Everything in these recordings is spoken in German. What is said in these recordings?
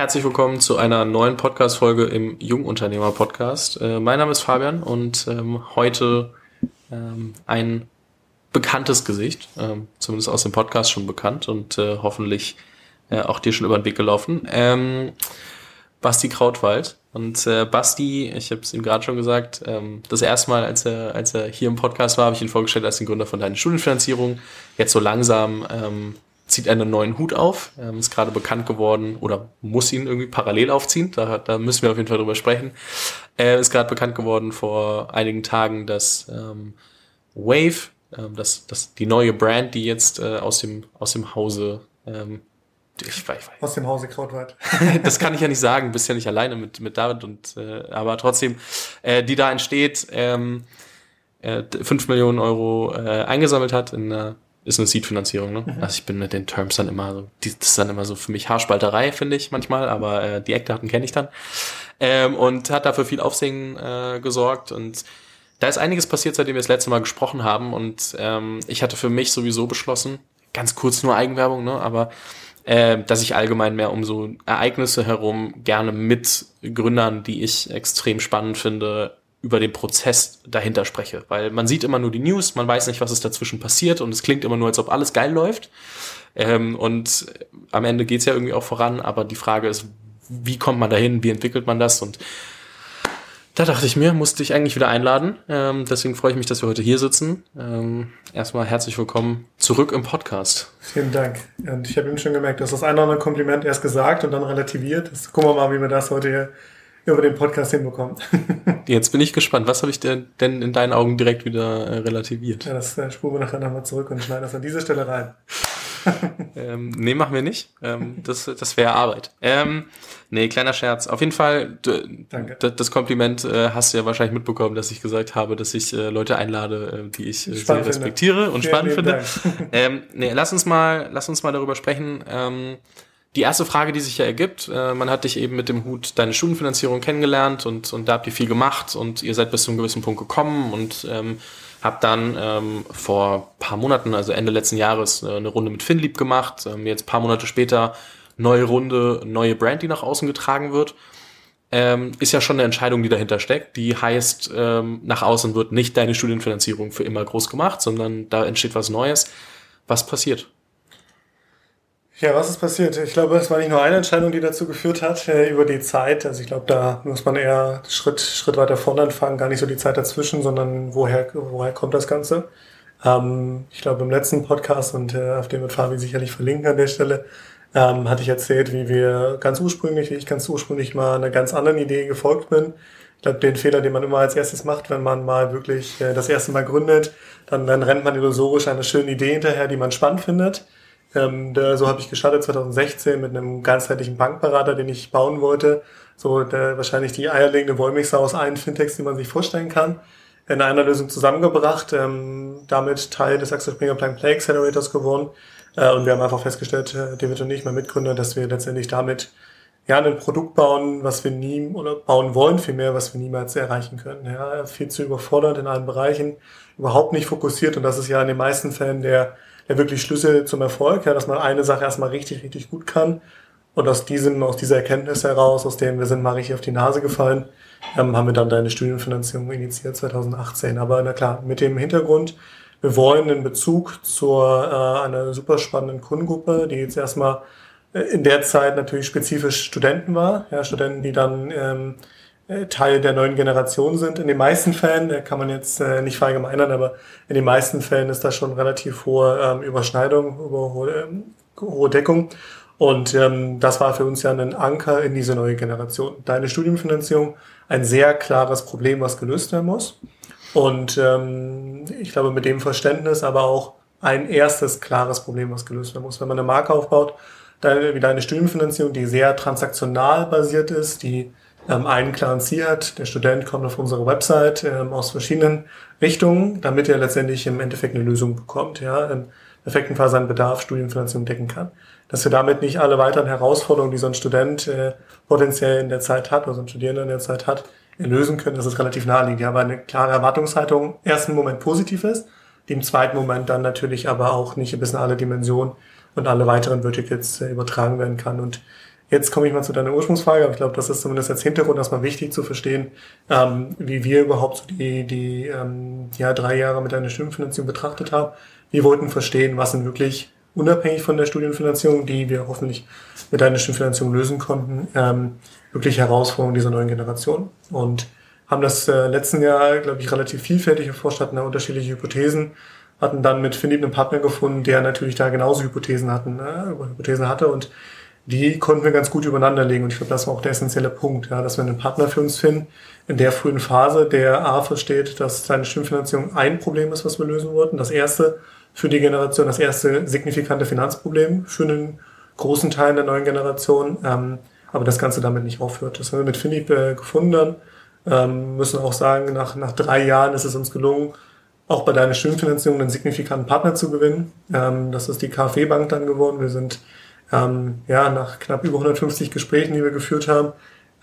Herzlich willkommen zu einer neuen Podcast-Folge im Jungunternehmer-Podcast. Äh, mein Name ist Fabian und ähm, heute ähm, ein bekanntes Gesicht, ähm, zumindest aus dem Podcast schon bekannt und äh, hoffentlich äh, auch dir schon über den Weg gelaufen. Ähm, Basti Krautwald. Und äh, Basti, ich habe es ihm gerade schon gesagt, ähm, das erste Mal, als er, als er hier im Podcast war, habe ich ihn vorgestellt als den Gründer von deiner Studienfinanzierung. Jetzt so langsam ähm, zieht einen neuen Hut auf, ähm, ist gerade bekannt geworden oder muss ihn irgendwie parallel aufziehen, da, da müssen wir auf jeden Fall drüber sprechen. Er ist gerade bekannt geworden vor einigen Tagen, dass ähm, Wave, ähm, das, das, die neue Brand, die jetzt äh, aus, dem, aus dem Hause ähm, ich weiß, ich weiß. Aus dem Hause Krautwald. das kann ich ja nicht sagen, bist ja nicht alleine mit, mit David und äh, aber trotzdem, äh, die da entsteht, ähm, äh, 5 Millionen Euro äh, eingesammelt hat in einer ist eine Seed-Finanzierung, ne? Mhm. Also ich bin mit den Terms dann immer so, die, das ist dann immer so für mich Haarspalterei, finde ich manchmal, aber äh, die Eckdaten kenne ich dann. Ähm, und hat dafür viel Aufsehen äh, gesorgt und da ist einiges passiert, seitdem wir das letzte Mal gesprochen haben und ähm, ich hatte für mich sowieso beschlossen, ganz kurz nur Eigenwerbung, ne? Aber äh, dass ich allgemein mehr um so Ereignisse herum gerne mit Gründern, die ich extrem spannend finde, über den Prozess dahinter spreche. Weil man sieht immer nur die News, man weiß nicht, was ist dazwischen passiert und es klingt immer nur, als ob alles geil läuft. Ähm, und am Ende geht's ja irgendwie auch voran, aber die Frage ist, wie kommt man dahin, wie entwickelt man das? Und da dachte ich mir, musste ich eigentlich wieder einladen. Ähm, deswegen freue ich mich, dass wir heute hier sitzen. Ähm, erstmal herzlich willkommen zurück im Podcast. Vielen Dank. Und ich habe eben schon gemerkt, dass das eine oder andere Kompliment erst gesagt und dann relativiert. Das, gucken wir mal, wie wir das heute hier über den Podcast hinbekommen. Jetzt bin ich gespannt. Was habe ich denn in deinen Augen direkt wieder äh, relativiert? Ja, das äh, spuren wir nachher nochmal zurück und schneiden das an diese Stelle rein. ähm, nee, machen wir nicht. Ähm, das das wäre Arbeit. Ähm, nee, kleiner Scherz. Auf jeden Fall, Danke. das Kompliment äh, hast du ja wahrscheinlich mitbekommen, dass ich gesagt habe, dass ich äh, Leute einlade, äh, die ich äh, sehr respektiere finde. und spannend finde. ähm, nee, lass uns mal, lass uns mal darüber sprechen. Ähm, die erste Frage, die sich ja ergibt, äh, man hat dich eben mit dem Hut deine Studienfinanzierung kennengelernt und, und da habt ihr viel gemacht und ihr seid bis zu einem gewissen Punkt gekommen und ähm, habt dann ähm, vor paar Monaten, also Ende letzten Jahres, äh, eine Runde mit Finlieb gemacht. Ähm, jetzt paar Monate später neue Runde, neue Brand, die nach außen getragen wird. Ähm, ist ja schon eine Entscheidung, die dahinter steckt. Die heißt, ähm, nach außen wird nicht deine Studienfinanzierung für immer groß gemacht, sondern da entsteht was Neues. Was passiert? Ja, was ist passiert? Ich glaube, es war nicht nur eine Entscheidung, die dazu geführt hat, äh, über die Zeit. Also ich glaube, da muss man eher Schritt, Schritt weiter vorne anfangen, gar nicht so die Zeit dazwischen, sondern woher, woher kommt das Ganze? Ähm, ich glaube, im letzten Podcast, und äh, auf dem wird Fabi sicherlich verlinken an der Stelle, ähm, hatte ich erzählt, wie wir ganz ursprünglich, wie ich ganz ursprünglich mal einer ganz anderen Idee gefolgt bin. Ich glaube, den Fehler, den man immer als erstes macht, wenn man mal wirklich äh, das erste Mal gründet, dann, dann rennt man illusorisch einer schönen Idee hinterher, die man spannend findet ähm, da, so habe ich gestartet 2016 mit einem ganzheitlichen Bankberater, den ich bauen wollte. So der, wahrscheinlich die eierlegende Wollmilchsau aus allen Fintechs, die man sich vorstellen kann. In einer Lösung zusammengebracht, ähm, damit Teil des Axel Springer Plug Play Accelerators geworden. Äh, und wir haben einfach festgestellt, äh, David und ich, mein Mitgründer, dass wir letztendlich damit ja, ein Produkt bauen, was wir nie oder bauen wollen, vielmehr, was wir niemals erreichen können. Ja, viel zu überfordert in allen Bereichen, überhaupt nicht fokussiert und das ist ja in den meisten Fällen der ja wirklich Schlüssel zum Erfolg, ja, dass man eine Sache erstmal richtig, richtig gut kann. Und aus diesem, aus dieser Erkenntnis heraus, aus dem wir sind mal richtig auf die Nase gefallen, ähm, haben wir dann deine Studienfinanzierung initiiert 2018. Aber na klar, mit dem Hintergrund, wir wollen in Bezug zur äh, einer super spannenden Kundengruppe, die jetzt erstmal äh, in der Zeit natürlich spezifisch Studenten war, ja, Studenten, die dann ähm, äh, Teil der neuen Generation sind. In den meisten Fällen, äh, kann man jetzt äh, nicht verallgemeinern, aber in den meisten Fällen ist da schon relativ hohe ähm, Überschneidung, über hohe, ähm, hohe Deckung. Und ähm, das war für uns ja ein Anker in diese neue Generation. Deine Studienfinanzierung, ein sehr klares Problem, was gelöst werden muss. Und ähm, ich glaube, mit dem Verständnis aber auch ein erstes klares Problem, was gelöst werden muss. Wenn man eine Marke aufbaut, wie deine Studienfinanzierung, die sehr transaktional basiert ist, die ähm, einen klaren Ziel hat. Der Student kommt auf unsere Website ähm, aus verschiedenen Richtungen, damit er letztendlich im Endeffekt eine Lösung bekommt, ja, im perfekten Fall seinen Bedarf Studienfinanzierung decken kann. Dass wir damit nicht alle weiteren Herausforderungen, die so ein Student äh, potenziell in der Zeit hat, oder so ein Studierender in der Zeit hat, lösen können, das ist relativ naheliegend. Ja, aber eine klare Erwartungshaltung ersten Moment positiv ist, die im zweiten Moment dann natürlich aber auch nicht bis in alle Dimensionen und alle weiteren Verticals äh, übertragen werden kann. Und Jetzt komme ich mal zu deiner Ursprungsfrage, aber ich glaube, das ist zumindest als Hintergrund erstmal wichtig zu verstehen, ähm, wie wir überhaupt die, die ähm, ja, drei Jahre mit einer Studienfinanzierung betrachtet haben. Wir wollten verstehen, was sind wirklich unabhängig von der Studienfinanzierung, die wir hoffentlich mit einer Studienfinanzierung lösen konnten, ähm, wirklich Herausforderungen dieser neuen Generation. Und haben das äh, letzten Jahr, glaube ich, relativ vielfältig erforscht, hatten da unterschiedliche Hypothesen, hatten dann mit Philipp einen Partner gefunden, der natürlich da genauso Hypothesen hatten, äh, Hypothesen hatte und die konnten wir ganz gut übereinander legen. Und ich glaube, das war auch der essentielle Punkt, ja, dass wir einen Partner für uns finden in der frühen Phase, der A versteht, dass seine Stimmfinanzierung ein Problem ist, was wir lösen wollten. Das erste für die Generation, das erste signifikante Finanzproblem für einen großen Teil der neuen Generation, ähm, aber das Ganze damit nicht aufhört. Das haben wir mit Philipp äh, gefunden dann. Ähm, müssen auch sagen, nach, nach drei Jahren ist es uns gelungen, auch bei deiner Stimmfinanzierung einen signifikanten Partner zu gewinnen. Ähm, das ist die KfW Bank dann geworden. Wir sind ähm, ja, nach knapp über 150 Gesprächen, die wir geführt haben,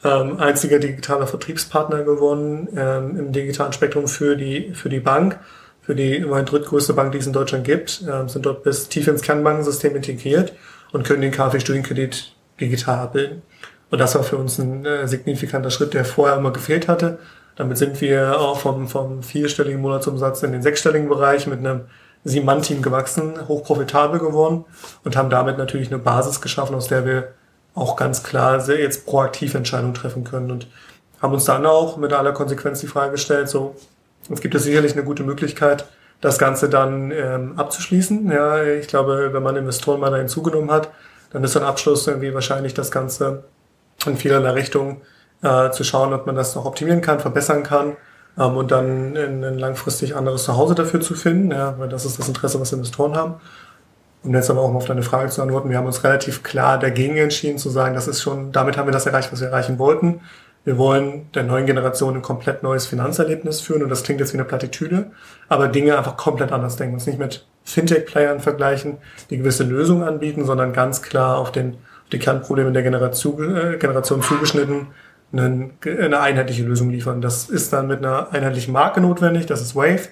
ähm, einziger digitaler Vertriebspartner gewonnen ähm, im digitalen Spektrum für die, für die Bank, für die immerhin drittgrößte Bank, die es in Deutschland gibt, ähm, sind dort bis tief ins Kernbankensystem integriert und können den KfW-Studienkredit digital abbilden. Und das war für uns ein äh, signifikanter Schritt, der vorher immer gefehlt hatte. Damit sind wir auch vom, vom vierstelligen Monatsumsatz in den sechsstelligen Bereich mit einem Sieben-Mann-Team gewachsen, hochprofitabel geworden und haben damit natürlich eine Basis geschaffen, aus der wir auch ganz klar sehr jetzt proaktiv Entscheidungen treffen können und haben uns dann auch mit aller Konsequenz die Frage gestellt, so, es gibt es sicherlich eine gute Möglichkeit, das Ganze dann ähm, abzuschließen. Ja, ich glaube, wenn man Investoren mal da hinzugenommen hat, dann ist ein Abschluss irgendwie wahrscheinlich das Ganze in vielerlei Richtung äh, zu schauen, ob man das noch optimieren kann, verbessern kann und dann ein langfristig anderes Zuhause dafür zu finden, ja, weil das ist das Interesse, was Investoren haben. Um jetzt aber auch mal auf deine Frage zu antworten, wir haben uns relativ klar dagegen entschieden zu sagen, das ist schon, damit haben wir das erreicht, was wir erreichen wollten. Wir wollen der neuen Generation ein komplett neues Finanzerlebnis führen und das klingt jetzt wie eine Plattitüde, aber Dinge einfach komplett anders denken. Uns nicht mit Fintech-Playern vergleichen, die gewisse Lösungen anbieten, sondern ganz klar auf, den, auf die Kernprobleme der Generation, äh, Generation zugeschnitten eine, einheitliche Lösung liefern. Das ist dann mit einer einheitlichen Marke notwendig, das ist Wave.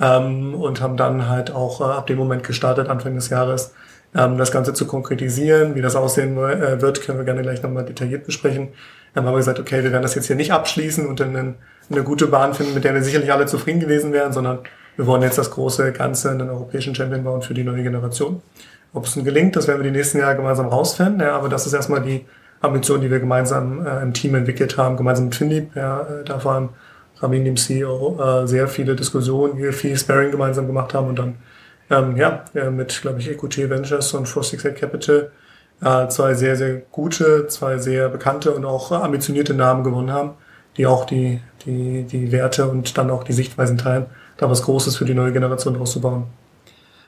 Ähm, und haben dann halt auch äh, ab dem Moment gestartet, Anfang des Jahres, ähm, das Ganze zu konkretisieren. Wie das aussehen äh, wird, können wir gerne gleich nochmal detailliert besprechen. Dann haben wir gesagt, okay, wir werden das jetzt hier nicht abschließen und dann eine, gute Bahn finden, mit der wir sicherlich alle zufrieden gewesen wären, sondern wir wollen jetzt das große Ganze in den europäischen Champion bauen für die neue Generation. Ob es nun gelingt, das werden wir die nächsten Jahre gemeinsam rausfinden, ja, aber das ist erstmal die Ambition, die wir gemeinsam äh, im Team entwickelt haben, gemeinsam mit Philipp. Ja, äh, da waren Ramin, dem CEO, äh, sehr viele Diskussionen, wir viel Sparing gemeinsam gemacht haben und dann ähm, ja, mit, glaube ich, EQT Ventures und 468 Capital äh, zwei sehr, sehr gute, zwei sehr bekannte und auch ambitionierte Namen gewonnen haben, die auch die, die, die Werte und dann auch die Sichtweisen teilen, da was Großes für die neue Generation draus zu bauen.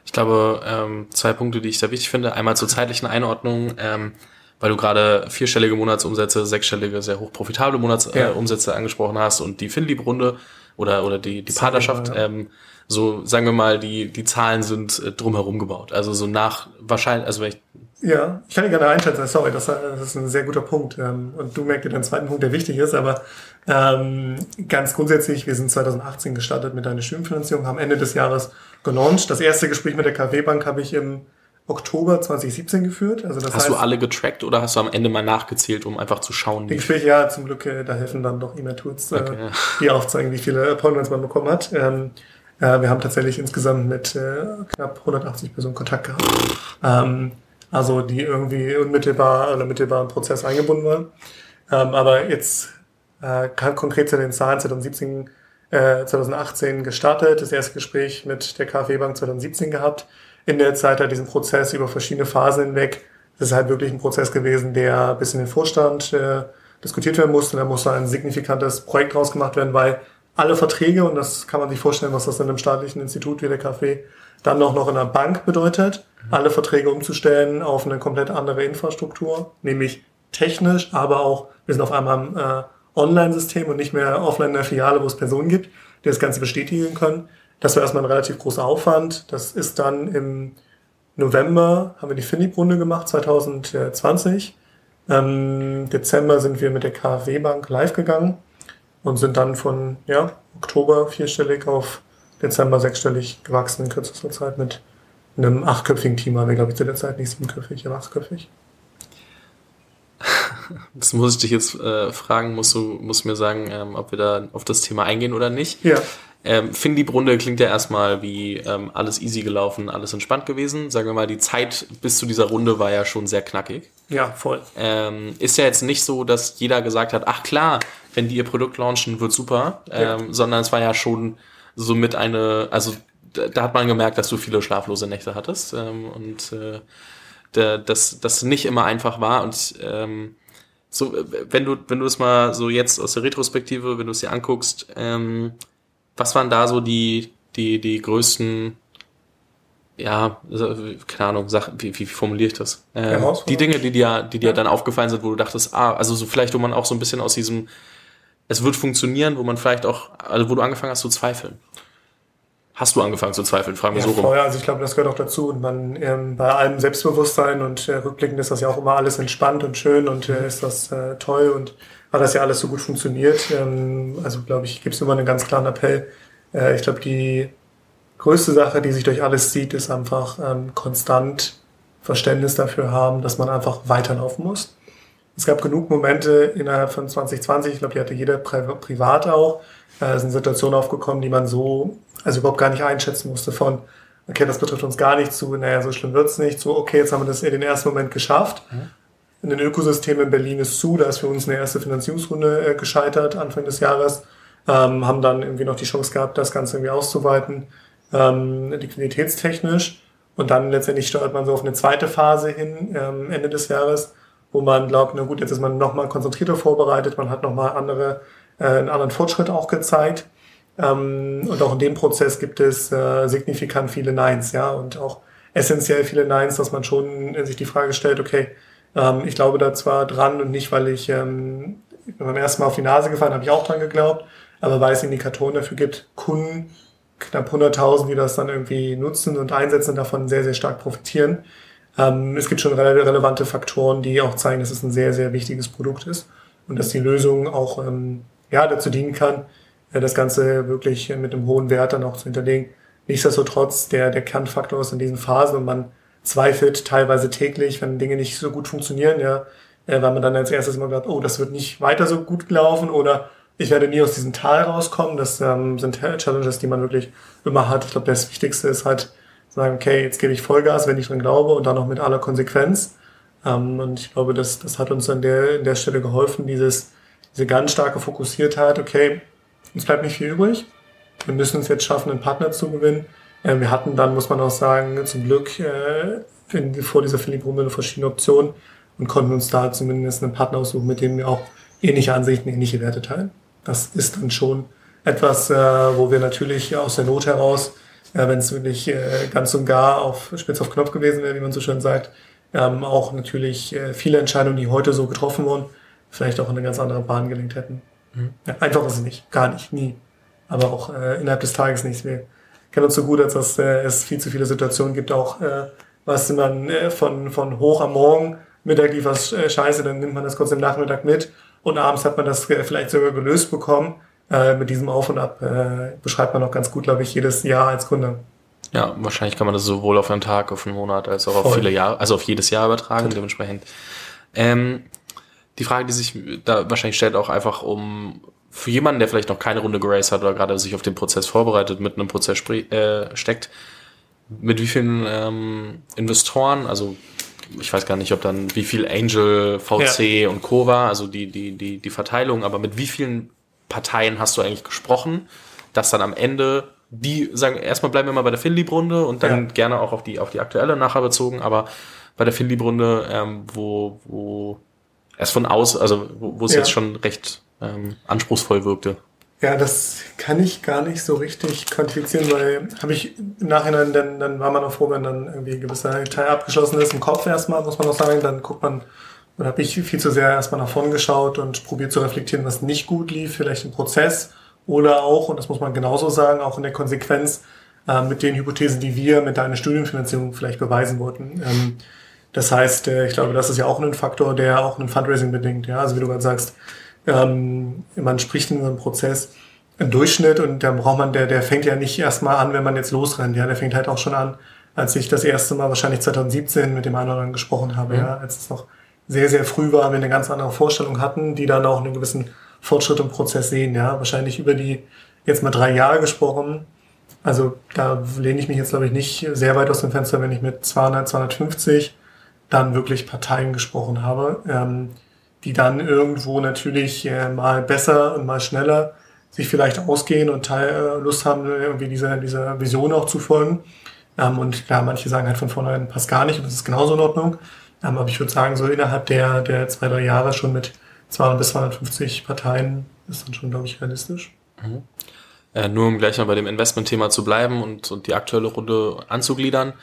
Ich glaube, ähm, zwei Punkte, die ich sehr wichtig finde. Einmal zur zeitlichen Einordnung. Ähm, weil du gerade vierstellige Monatsumsätze, sechsstellige, sehr hoch profitable Monatsumsätze ja. äh, angesprochen hast und die Finlieb-Runde oder, oder die, die Partnerschaft, ja. ähm, so sagen wir mal, die, die Zahlen sind äh, drumherum gebaut. Also so nach wahrscheinlich, also wenn ich ja, ich kann dich gerne einschätzen, sorry, das, das ist ein sehr guter Punkt. Ähm, und du merkst dir den zweiten Punkt, der wichtig ist, aber ähm, ganz grundsätzlich, wir sind 2018 gestartet mit einer Stimmfinanzierung, haben Ende des Jahres gelauncht. Das erste Gespräch mit der KW Bank habe ich im Oktober 2017 geführt. Also das hast heißt, du alle getrackt oder hast du am Ende mal nachgezählt, um einfach zu schauen? Die Gespräche, ja, zum Glück, äh, da helfen dann doch E-Mail-Tools, äh, okay. die aufzeigen, wie viele Appointments man bekommen hat. Ähm, äh, wir haben tatsächlich insgesamt mit äh, knapp 180 Personen Kontakt gehabt. Ähm, also die irgendwie unmittelbar oder mittelbar im Prozess eingebunden waren. Ähm, aber jetzt äh, konkret zu den Zahlen 2017, äh, 2018 gestartet, das erste Gespräch mit der KfW Bank 2017 gehabt in der Zeit halt diesen Prozess über verschiedene Phasen hinweg. Das ist halt wirklich ein Prozess gewesen, der bis in den Vorstand äh, diskutiert werden musste. Da musste ein signifikantes Projekt draus gemacht werden, weil alle Verträge, und das kann man sich vorstellen, was das in einem staatlichen Institut wie der KfW dann noch, noch in einer Bank bedeutet, alle Verträge umzustellen auf eine komplett andere Infrastruktur, nämlich technisch, aber auch, wir sind auf einmal im äh, Online-System und nicht mehr offline in der Filiale, wo es Personen gibt, die das Ganze bestätigen können. Das war erstmal ein relativ großer Aufwand. Das ist dann im November, haben wir die Finip-Runde gemacht, 2020. Im Dezember sind wir mit der KfW Bank live gegangen und sind dann von ja, Oktober vierstellig auf Dezember sechsstellig gewachsen in kürzester Zeit mit einem achtköpfigen Team. Waren wir, glaube ich, zu der Zeit nicht siebenköpfig, aber achtköpfig. das muss ich dich jetzt äh, fragen, musst du musst mir sagen, ähm, ob wir da auf das Thema eingehen oder nicht. Ja. Ähm, Finlieb-Runde klingt ja erstmal wie ähm, alles easy gelaufen, alles entspannt gewesen. Sagen wir mal, die Zeit bis zu dieser Runde war ja schon sehr knackig. Ja, voll. Ähm, ist ja jetzt nicht so, dass jeder gesagt hat, ach klar, wenn die ihr Produkt launchen, wird super, Ja. ähm, sondern es war ja schon so mit eine, also da, da hat man gemerkt, dass du viele schlaflose Nächte hattest ähm, und äh, da, dass das nicht immer einfach war und ähm, so, äh, wenn du, wenn du es mal so jetzt aus der Retrospektive, wenn du es dir anguckst, ähm, was waren da so die, die, die größten, ja, keine Ahnung, Sachen, wie, wie formuliere ich das? Ähm, Herausforderungen? die Dinge, die dir, die dir Ja. dann aufgefallen sind, wo du dachtest, ah, also so vielleicht, wo man auch so ein bisschen aus diesem, es wird funktionieren, wo man vielleicht auch, also wo du angefangen hast zu zweifeln. Hast du angefangen zu zweifeln? Fragen wir Ja, so rum. voll. Also ich glaube, das gehört auch dazu. Und man ähm, bei allem Selbstbewusstsein und äh, rückblickend ist das ja auch immer alles entspannt und schön und äh, ist das äh, toll und hat das ja alles so gut funktioniert. Ähm, also glaube ich, gibt es immer einen ganz klaren Appell. Äh, ich glaube, die größte Sache, die sich durch alles zieht, ist einfach ähm, konstant Verständnis dafür haben, dass man einfach weiterlaufen muss. Es gab genug Momente innerhalb von 2020, ich glaube, die hatte jeder pri privat auch, äh, sind Situationen aufgekommen, die man so, also überhaupt gar nicht einschätzen musste von, okay, das betrifft uns gar nicht zu, naja, so schlimm wird's nicht, so, okay, jetzt haben wir das in den ersten Moment geschafft. In den Ökosystemen in Berlin ist zu, da ist für uns eine erste Finanzierungsrunde äh, gescheitert, Anfang des Jahres, ähm, haben dann irgendwie noch die Chance gehabt, das Ganze irgendwie auszuweiten, ähm, liquiditätstechnisch. Und dann letztendlich steuert man so auf eine zweite Phase hin, ähm, Ende des Jahres, wo man glaubt, na gut, jetzt ist man nochmal konzentrierter vorbereitet, man hat nochmal andere, äh, einen anderen Fortschritt auch gezeigt. Ähm, und auch in dem Prozess gibt es äh, signifikant viele Neins, ja, und auch essentiell viele Neins, dass man schon sich die Frage stellt, okay, ähm, ich glaube da zwar dran und nicht, weil ich ähm, beim ersten Mal auf die Nase gefallen habe ich auch dran geglaubt, aber weil es Indikatoren dafür gibt, Kunden, knapp 100.000, die das dann irgendwie nutzen und einsetzen und davon sehr, sehr stark profitieren. Ähm, es gibt schon rele relevante Faktoren, die auch zeigen, dass es ein sehr, sehr wichtiges Produkt ist und dass die Lösung auch ähm, ja, dazu dienen kann, äh, das Ganze wirklich mit einem hohen Wert dann auch zu hinterlegen. Nichtsdestotrotz, der, der Kernfaktor ist in diesen Phasen und man zweifelt teilweise täglich, wenn Dinge nicht so gut funktionieren, ja, äh, weil man dann als erstes immer sagt, oh, das wird nicht weiter so gut laufen oder ich werde nie aus diesem Tal rauskommen. Das ähm, sind Challenges, die man wirklich immer hat. Ich glaube, das Wichtigste ist halt sagen, okay, jetzt gebe ich Vollgas, wenn ich dran glaube und dann noch mit aller Konsequenz. Ähm, und ich glaube, das, das hat uns an der, an der Stelle geholfen, dieses, diese ganz starke Fokussiertheit, okay, uns bleibt nicht viel übrig. Wir müssen es jetzt schaffen, einen Partner zu gewinnen. Äh, wir hatten dann, muss man auch sagen, zum Glück äh, in, vor dieser Philipp-Runde verschiedene Optionen und konnten uns da zumindest einen Partner aussuchen, mit dem wir auch ähnliche Ansichten, ähnliche Werte teilen. Das ist dann schon etwas, äh, wo wir natürlich aus der Not heraus, äh, wenn es wirklich äh, ganz und gar auf spitz auf Knopf gewesen wäre, wie man so schön sagt, ähm, auch natürlich äh, viele Entscheidungen, die heute so getroffen wurden, vielleicht auch in eine ganz andere Bahn gelenkt hätten. Ja, einfach ist es nicht, gar nicht, nie. Aber auch äh, innerhalb des Tages nicht. Wir kennen uns so gut, als dass äh, es viel zu viele Situationen gibt, auch äh, was man äh, von, von hoch am Morgen, Mittag lief was äh, scheiße, dann nimmt man das kurz im Nachmittag mit und abends hat man das äh, vielleicht sogar gelöst bekommen. Äh, mit diesem Auf und Ab äh, beschreibt man auch ganz gut, glaube ich, jedes Jahr als Kunde. Ja, wahrscheinlich kann man das sowohl auf einen Tag, auf einen Monat, als auch auf Voll. viele Jahre, also auf jedes Jahr übertragen, Total. dementsprechend. Ähm, die Frage, die sich da wahrscheinlich stellt, auch einfach um für jemanden, der vielleicht noch keine Runde geraced hat oder gerade sich auf den Prozess vorbereitet, mit einem Prozess äh, steckt, mit wie vielen ähm, Investoren, also ich weiß gar nicht, ob dann wie viel Angel, VC und Co. war, also die, die, die, die Verteilung, aber mit wie vielen Parteien hast du eigentlich gesprochen, dass dann am Ende die sagen, erstmal bleiben wir mal bei der Finlieb-Runde und dann Ja. gerne auch auf die, auf die aktuelle nachher bezogen, aber bei der Finlieb-Runde, ähm, wo, wo erst von aus, also wo, wo es Ja. jetzt schon recht ähm, anspruchsvoll wirkte. Ja, das kann ich gar nicht so richtig quantifizieren, weil habe ich im Nachhinein, dann, dann war man auch froh, wenn dann irgendwie ein gewisser Teil abgeschlossen ist im Kopf erstmal, muss man auch sagen, dann guckt man, dann habe ich viel zu sehr erstmal nach vorn geschaut und probiert zu reflektieren, was nicht gut lief, vielleicht im Prozess oder auch, und das muss man genauso sagen, auch in der Konsequenz äh, mit den Hypothesen, die wir mit deiner Studienfinanzierung vielleicht beweisen wollten. Ähm, das heißt, äh, ich glaube, das ist ja auch ein Faktor, der auch ein Fundraising bedingt. Ja, also wie du gerade sagst, ähm, man spricht in so einem Prozess im Durchschnitt und dann braucht man, der, der fängt ja nicht erstmal an, wenn man jetzt losrennt. Ja, der fängt halt auch schon an, als ich das erste Mal wahrscheinlich 2017 mit dem einen oder anderen gesprochen habe, ja, als es noch sehr, sehr früh war, wir eine ganz andere Vorstellung hatten, die dann auch einen gewissen Fortschritt im Prozess sehen. Ja, wahrscheinlich über die jetzt mal drei Jahre gesprochen. Also da lehne ich mich jetzt, glaube ich, nicht sehr weit aus dem Fenster, wenn ich mit 200, 250 dann wirklich Parteien gesprochen habe, ähm, die dann irgendwo natürlich äh, mal besser und mal schneller sich vielleicht ausgehen und Teil, äh, Lust haben, irgendwie dieser, dieser Vision auch zu folgen. Ähm, und klar, manche sagen halt von vornherein, passt gar nicht und das ist genauso in Ordnung. Ähm, aber ich würde sagen, so innerhalb der, der zwei, drei Jahre schon mit 200 bis 250 Parteien ist dann schon, glaube ich, realistisch. Mhm. Äh, nur um gleich mal bei dem Investment-Thema zu bleiben und, und die aktuelle Runde anzugliedern.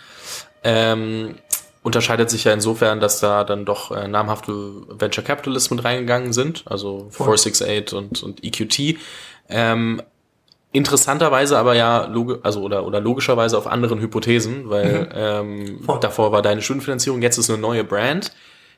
Ähm, unterscheidet sich ja insofern, dass da dann doch äh, namhafte Venture Capitalists mit reingegangen sind, also 468 und, und EQT. Ähm, interessanterweise aber ja also oder oder logischerweise auf anderen Hypothesen, weil mhm. ähm, davor war deine Stundenfinanzierung, jetzt ist eine neue Brand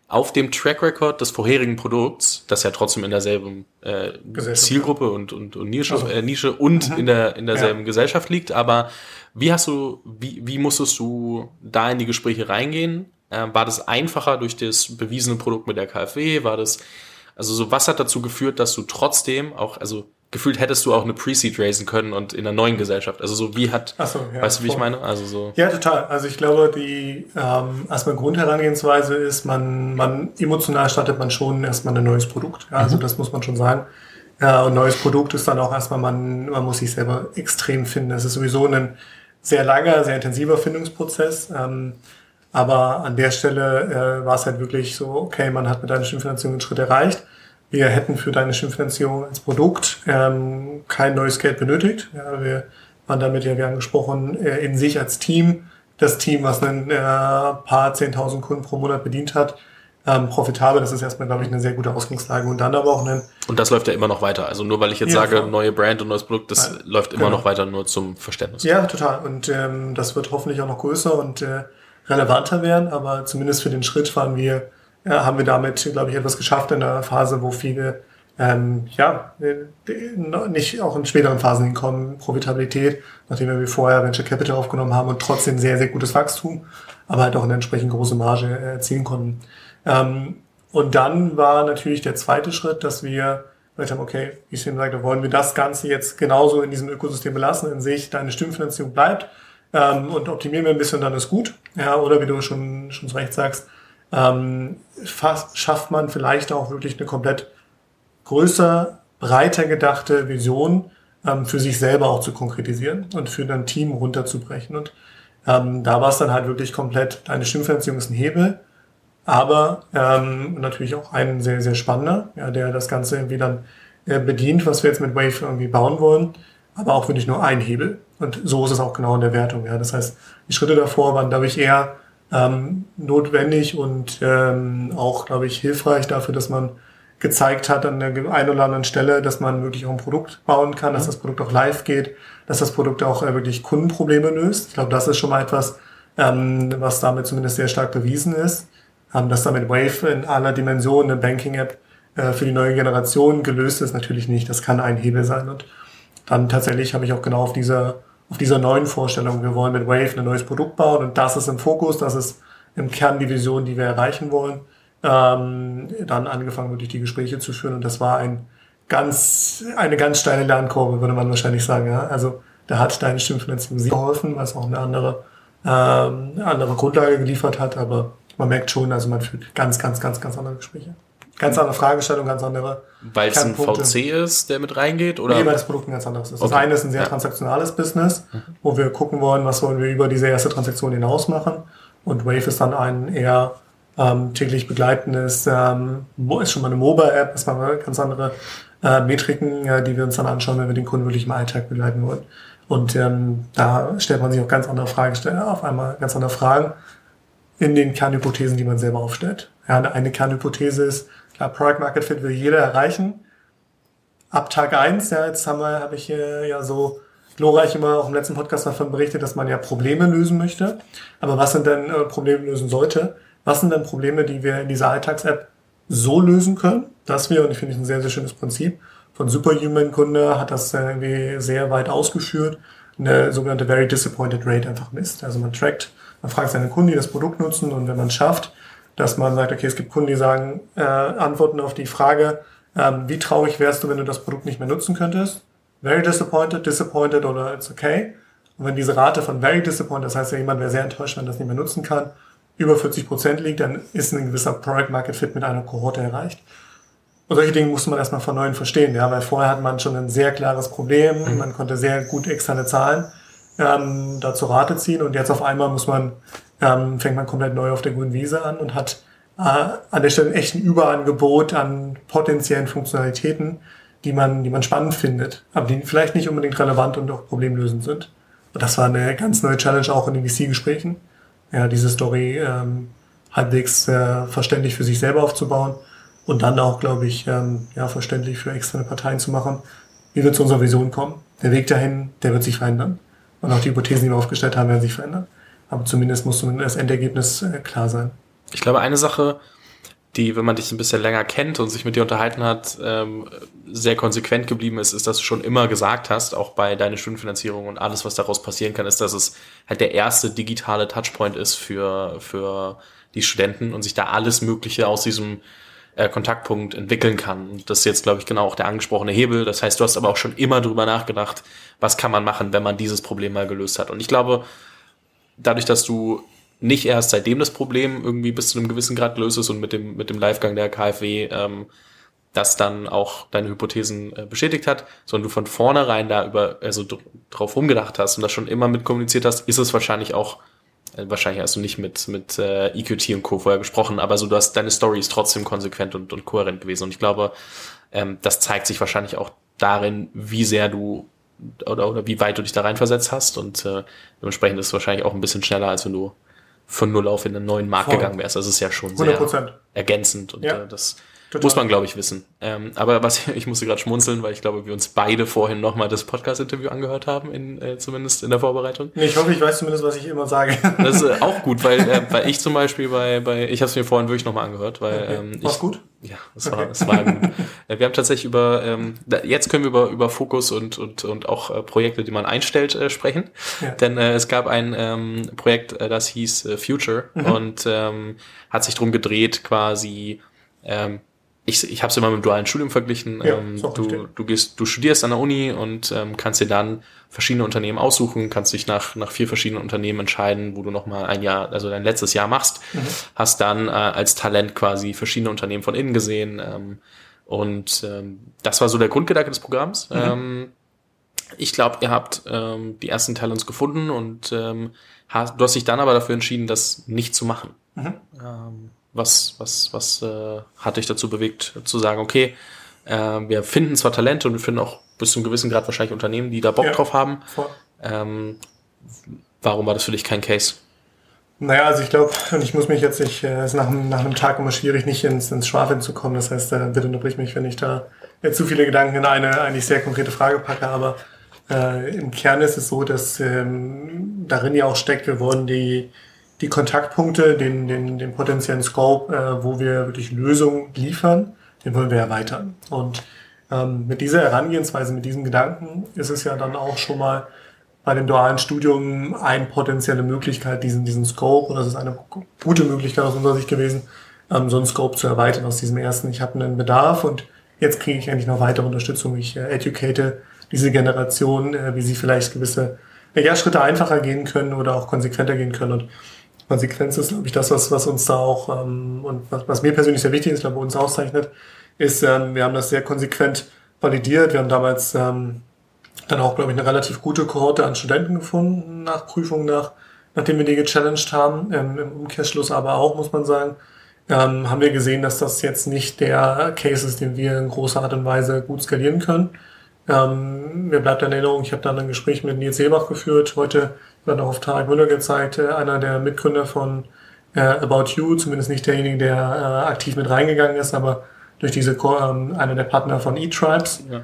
auf dem Track Record des vorherigen Produkts, das ja trotzdem in derselben äh, Zielgruppe und und, und Nische, also. äh, Nische und mhm. in der in derselben ja. Gesellschaft liegt, aber wie hast du wie wie musstest du da in die Gespräche reingehen? Äh, war das einfacher durch das bewiesene Produkt mit der KfW? War das also so was hat dazu geführt, dass du trotzdem auch also gefühlt hättest du auch eine Pre-Seed raisen können und in einer neuen Gesellschaft. Also so wie hat, so, ja, weißt du, wie voll. ich meine? Also so. Ja, total. Also ich glaube, die ähm, erstmal Grundherangehensweise ist, man, man emotional startet man schon erstmal ein neues Produkt. Ja, also mhm. das muss man schon sagen. Ja, und neues Produkt ist dann auch erstmal, man, man muss sich selber extrem finden. Es ist sowieso ein sehr langer, sehr intensiver Findungsprozess. Ähm, aber an der Stelle äh, war es halt wirklich so, okay, man hat mit einer Stimmfinanzierung einen Schritt erreicht wir hätten für deine Schifffinanzierung als Produkt ähm, kein neues Geld benötigt. Ja, wir waren damit ja, wie angesprochen, äh, in sich als Team, das Team, was ein äh, paar zehntausend Kunden pro Monat bedient hat, ähm, profitabel. Das ist erstmal, glaube ich, eine sehr gute Ausgangslage. Und dann aber auch ein Und das läuft ja immer noch weiter. Also nur weil ich jetzt ja, sage, neue Brand und neues Produkt, das ja, läuft immer genau. noch weiter, nur zum Verständnis. Ja, total. Und ähm, das wird hoffentlich auch noch größer und äh, relevanter werden. Aber zumindest für den Schritt waren wir ja, haben wir damit, glaube ich, etwas geschafft in einer Phase, wo viele ähm, ja, nicht auch in späteren Phasen hinkommen, Profitabilität, nachdem wir vorher Venture Capital aufgenommen haben und trotzdem sehr, sehr gutes Wachstum, aber halt auch eine entsprechend große Marge erzielen konnten. Ähm, und dann war natürlich der zweite Schritt, dass wir gesagt haben, okay, wie ich eben sagte, wollen wir das Ganze jetzt genauso in diesem Ökosystem belassen, in sich deine Stimmfinanzierung bleibt ähm, und optimieren wir ein bisschen, dann ist gut. Ja, oder wie du schon, schon zu Recht sagst, ähm, fast, schafft man vielleicht auch wirklich eine komplett größer, breiter gedachte Vision ähm, für sich selber auch zu konkretisieren und für ein Team runterzubrechen. Und ähm, da war es dann halt wirklich komplett, deine Stimmfinanzierung ist ein Hebel, aber ähm, natürlich auch ein sehr, sehr spannender, ja, der das Ganze irgendwie dann äh, bedient, was wir jetzt mit Wave irgendwie bauen wollen, aber auch wirklich nur ein Hebel. Und so ist es auch genau in der Wertung. Ja. Das heißt, die Schritte davor waren, glaube ich, eher ähm, notwendig und ähm, auch, glaube ich, hilfreich dafür, dass man gezeigt hat an der einen oder anderen Stelle, dass man wirklich auch ein Produkt bauen kann, dass das Produkt auch live geht, dass das Produkt auch äh, wirklich Kundenprobleme löst. Ich glaube, das ist schon mal etwas, ähm, was damit zumindest sehr stark bewiesen ist, ähm, dass damit Wave in aller Dimension eine Banking-App äh, für die neue Generation gelöst ist, natürlich nicht. Das kann ein Hebel sein. Und dann tatsächlich habe ich auch genau auf dieser auf dieser neuen Vorstellung. Wir wollen mit Wave ein neues Produkt bauen und das ist im Fokus, das ist im Kern die Vision, die wir erreichen wollen. Ähm, dann angefangen wirklich die Gespräche zu führen und das war ein ganz, eine ganz steile Lernkurve, würde man wahrscheinlich sagen. Ja? Also da hat deine Stimmfinanzierung sehr geholfen, es auch eine andere, ähm, andere Grundlage geliefert hat, aber man merkt schon, also man führt ganz, ganz, ganz, ganz andere Gespräche. Ganz andere Fragestellung, ganz andere. Weil es ein VC ist, der mit reingeht? Oder? Nee, weil das Produkt ein ganz anderes ist. Okay. Das eine ist ein sehr ja. transaktionales Business, wo wir gucken wollen, was wollen wir über diese erste Transaktion hinaus machen. Und Wave ist dann ein eher ähm, täglich begleitendes, ähm, ist schon mal eine Mobile-App, ist mal ganz andere äh, Metriken, äh, die wir uns dann anschauen, wenn wir den Kunden wirklich im Alltag begleiten wollen. Und ähm, da stellt man sich auch ganz andere Fragen, auf einmal ganz andere Fragen in den Kernhypothesen, die man selber aufstellt. Ja, eine Kernhypothese ist, Klar, Product Market Fit will jeder erreichen. Ab Tag eins, ja, jetzt haben wir, habe ich hier ja so glorreich immer auch im letzten Podcast davon berichtet, dass man ja Probleme lösen möchte. Aber was sind denn äh, Probleme lösen sollte? Was sind denn Probleme, die wir in dieser Alltags-App so lösen können, dass wir, und ich finde es ein sehr, sehr schönes Prinzip, von Superhuman-Kunde hat das irgendwie sehr weit ausgeführt, eine sogenannte Very Disappointed Rate einfach misst. Also man trackt, man fragt seine Kunden, die das Produkt nutzen und wenn man es schafft, dass man sagt, okay, es gibt Kunden, die sagen, äh, antworten auf die Frage, ähm, wie traurig wärst du, wenn du das Produkt nicht mehr nutzen könntest? Very disappointed, disappointed oder it's okay. Und wenn diese Rate von very disappointed, das heißt ja jemand wäre sehr enttäuscht, wenn das nicht mehr nutzen kann, über 40 Prozent liegt, dann ist ein gewisser Product Market Fit mit einer Kohorte erreicht. Und solche Dinge musste man erstmal von neuem verstehen, ja, weil vorher hat man schon ein sehr klares Problem, mhm. man konnte sehr gut externe Zahlen ähm, da zur Rate ziehen und jetzt auf einmal muss man, ähm, fängt man komplett neu auf der grünen Wiese an und hat äh, an der Stelle echt ein Überangebot an potenziellen Funktionalitäten, die man, die man spannend findet, aber die vielleicht nicht unbedingt relevant und auch problemlösend sind. Und das war eine ganz neue Challenge auch in den VC-Gesprächen, ja, diese Story ähm, halbwegs äh, verständlich für sich selber aufzubauen und dann auch, glaube ich, ähm, ja, verständlich für externe Parteien zu machen, wie wir zu unserer Vision kommen. Der Weg dahin, der wird sich verändern. Und auch die Hypothesen, die wir aufgestellt haben, werden sich verändern. Aber zumindest muss das Endergebnis äh, klar sein. Ich glaube, eine Sache, die, wenn man dich ein bisschen länger kennt und sich mit dir unterhalten hat, ähm, sehr konsequent geblieben ist, ist, dass du schon immer gesagt hast, auch bei deiner Stundenfinanzierung und alles, was daraus passieren kann, ist, dass es halt der erste digitale Touchpoint ist für, für die Studenten und sich da alles Mögliche aus diesem äh, Kontaktpunkt entwickeln kann. Und das ist jetzt, glaube ich, genau auch der angesprochene Hebel. Das heißt, du hast aber auch schon immer drüber nachgedacht, was kann man machen, wenn man dieses Problem mal gelöst hat. Und ich glaube, dadurch, dass du nicht erst seitdem das Problem irgendwie bis zu einem gewissen Grad gelöst ist und mit dem, mit dem Livegang der KfW ähm, das dann auch deine Hypothesen äh, bestätigt hat, sondern du von vornherein da über, also drauf rumgedacht hast und das schon immer mit kommuniziert hast, ist es wahrscheinlich auch, äh, wahrscheinlich hast du nicht mit, mit äh, EQT und Co. vorher gesprochen, aber so du hast, deine Story ist trotzdem konsequent und, und kohärent gewesen. Und ich glaube, ähm, das zeigt sich wahrscheinlich auch darin, wie sehr du oder, oder wie weit du dich da reinversetzt hast und äh, dementsprechend ist es wahrscheinlich auch ein bisschen schneller, als wenn du von null auf in einen neuen Markt Voll. gegangen wärst. Also es ist ja schon 100%. sehr ergänzend und ja. äh, das Total. muss man, glaube ich, wissen. Ähm, aber was ich musste gerade schmunzeln, weil ich glaube, wir uns beide vorhin nochmal das Podcast-Interview angehört haben, in, äh, zumindest in der Vorbereitung. Nee, ich hoffe, ich weiß zumindest, was ich immer sage. Das ist äh, auch gut, weil, äh, weil ich zum Beispiel bei, bei ich habe es mir vorhin wirklich nochmal angehört, weil okay. ähm, War's gut? Ja, es war, okay. es war gut. Äh, wir haben tatsächlich über, ähm, jetzt können wir über, über Fokus und, und, und auch äh, Projekte, die man einstellt, äh, sprechen. Ja. Denn äh, es gab ein ähm, Projekt, äh, das hieß äh, Future mhm. und ähm, hat sich drum gedreht, quasi ähm, ich, ich habe es immer mit dem dualen Studium verglichen. Ja, ähm, du, du gehst, du studierst an der Uni und ähm, kannst dir dann verschiedene Unternehmen aussuchen, kannst dich nach, nach vier verschiedenen Unternehmen entscheiden, wo du nochmal ein Jahr, also dein letztes Jahr machst, mhm. hast dann äh, als Talent quasi verschiedene Unternehmen von innen gesehen. Ähm, und ähm, das war so der Grundgedanke des Programms. Mhm. Ähm, ich glaube, ihr habt ähm, die ersten Talents gefunden und ähm, hast, du hast dich dann aber dafür entschieden, das nicht zu machen. Mhm. Ähm, was, was, was äh, hat dich dazu bewegt, zu sagen, okay, äh, wir finden zwar Talente und wir finden auch bis zu einem gewissen Grad wahrscheinlich Unternehmen, die da Bock ja, drauf haben. Ähm, warum war das für dich kein Case? Naja, also ich glaube, und ich muss mich jetzt nicht, äh, ist nach, nach einem Tag immer schwierig, nicht ins, ins Schwafeln zu kommen. Das heißt, äh, bitte unterbrich mich, wenn ich da jetzt zu viele Gedanken in eine eigentlich sehr konkrete Frage packe. Aber äh, im Kern ist es so, dass ähm, darin ja auch steckt, wir wollen die, die Kontaktpunkte, den, den, den potenziellen Scope, äh, wo wir wirklich Lösungen liefern, den wollen wir erweitern. Und ähm, mit dieser Herangehensweise, mit diesem Gedanken ist es ja dann auch schon mal bei dem dualen Studium eine potenzielle Möglichkeit, diesen, diesen Scope, und das ist eine gute Möglichkeit aus unserer Sicht gewesen, ähm, so einen Scope zu erweitern aus diesem ersten, ich habe einen Bedarf und jetzt kriege ich endlich noch weitere Unterstützung. Ich äh, educate diese Generation, äh, wie sie vielleicht gewisse ja, Schritte einfacher gehen können oder auch konsequenter gehen können. Und Konsequenz ist, glaube ich, das, was, was uns da auch ähm, und was, was mir persönlich sehr wichtig ist, glaube uns auszeichnet, ist, ähm, wir haben das sehr konsequent validiert. Wir haben damals ähm, dann auch, glaube ich, eine relativ gute Kohorte an Studenten gefunden nach Prüfung, nach, nachdem wir die gechallenged haben. Ähm, Im Umkehrschluss aber auch, muss man sagen, ähm, haben wir gesehen, dass das jetzt nicht der Case ist, den wir in großer Art und Weise gut skalieren können. Ähm, mir bleibt in Erinnerung, ich habe dann ein Gespräch mit Nils Seebach geführt, heute wird auch auf Tarek Müller gezeigt, äh, einer der Mitgründer von äh, About You, zumindest nicht derjenige, der äh, aktiv mit reingegangen ist, aber durch diese ähm, einer der Partner von E-Tribes. Ja.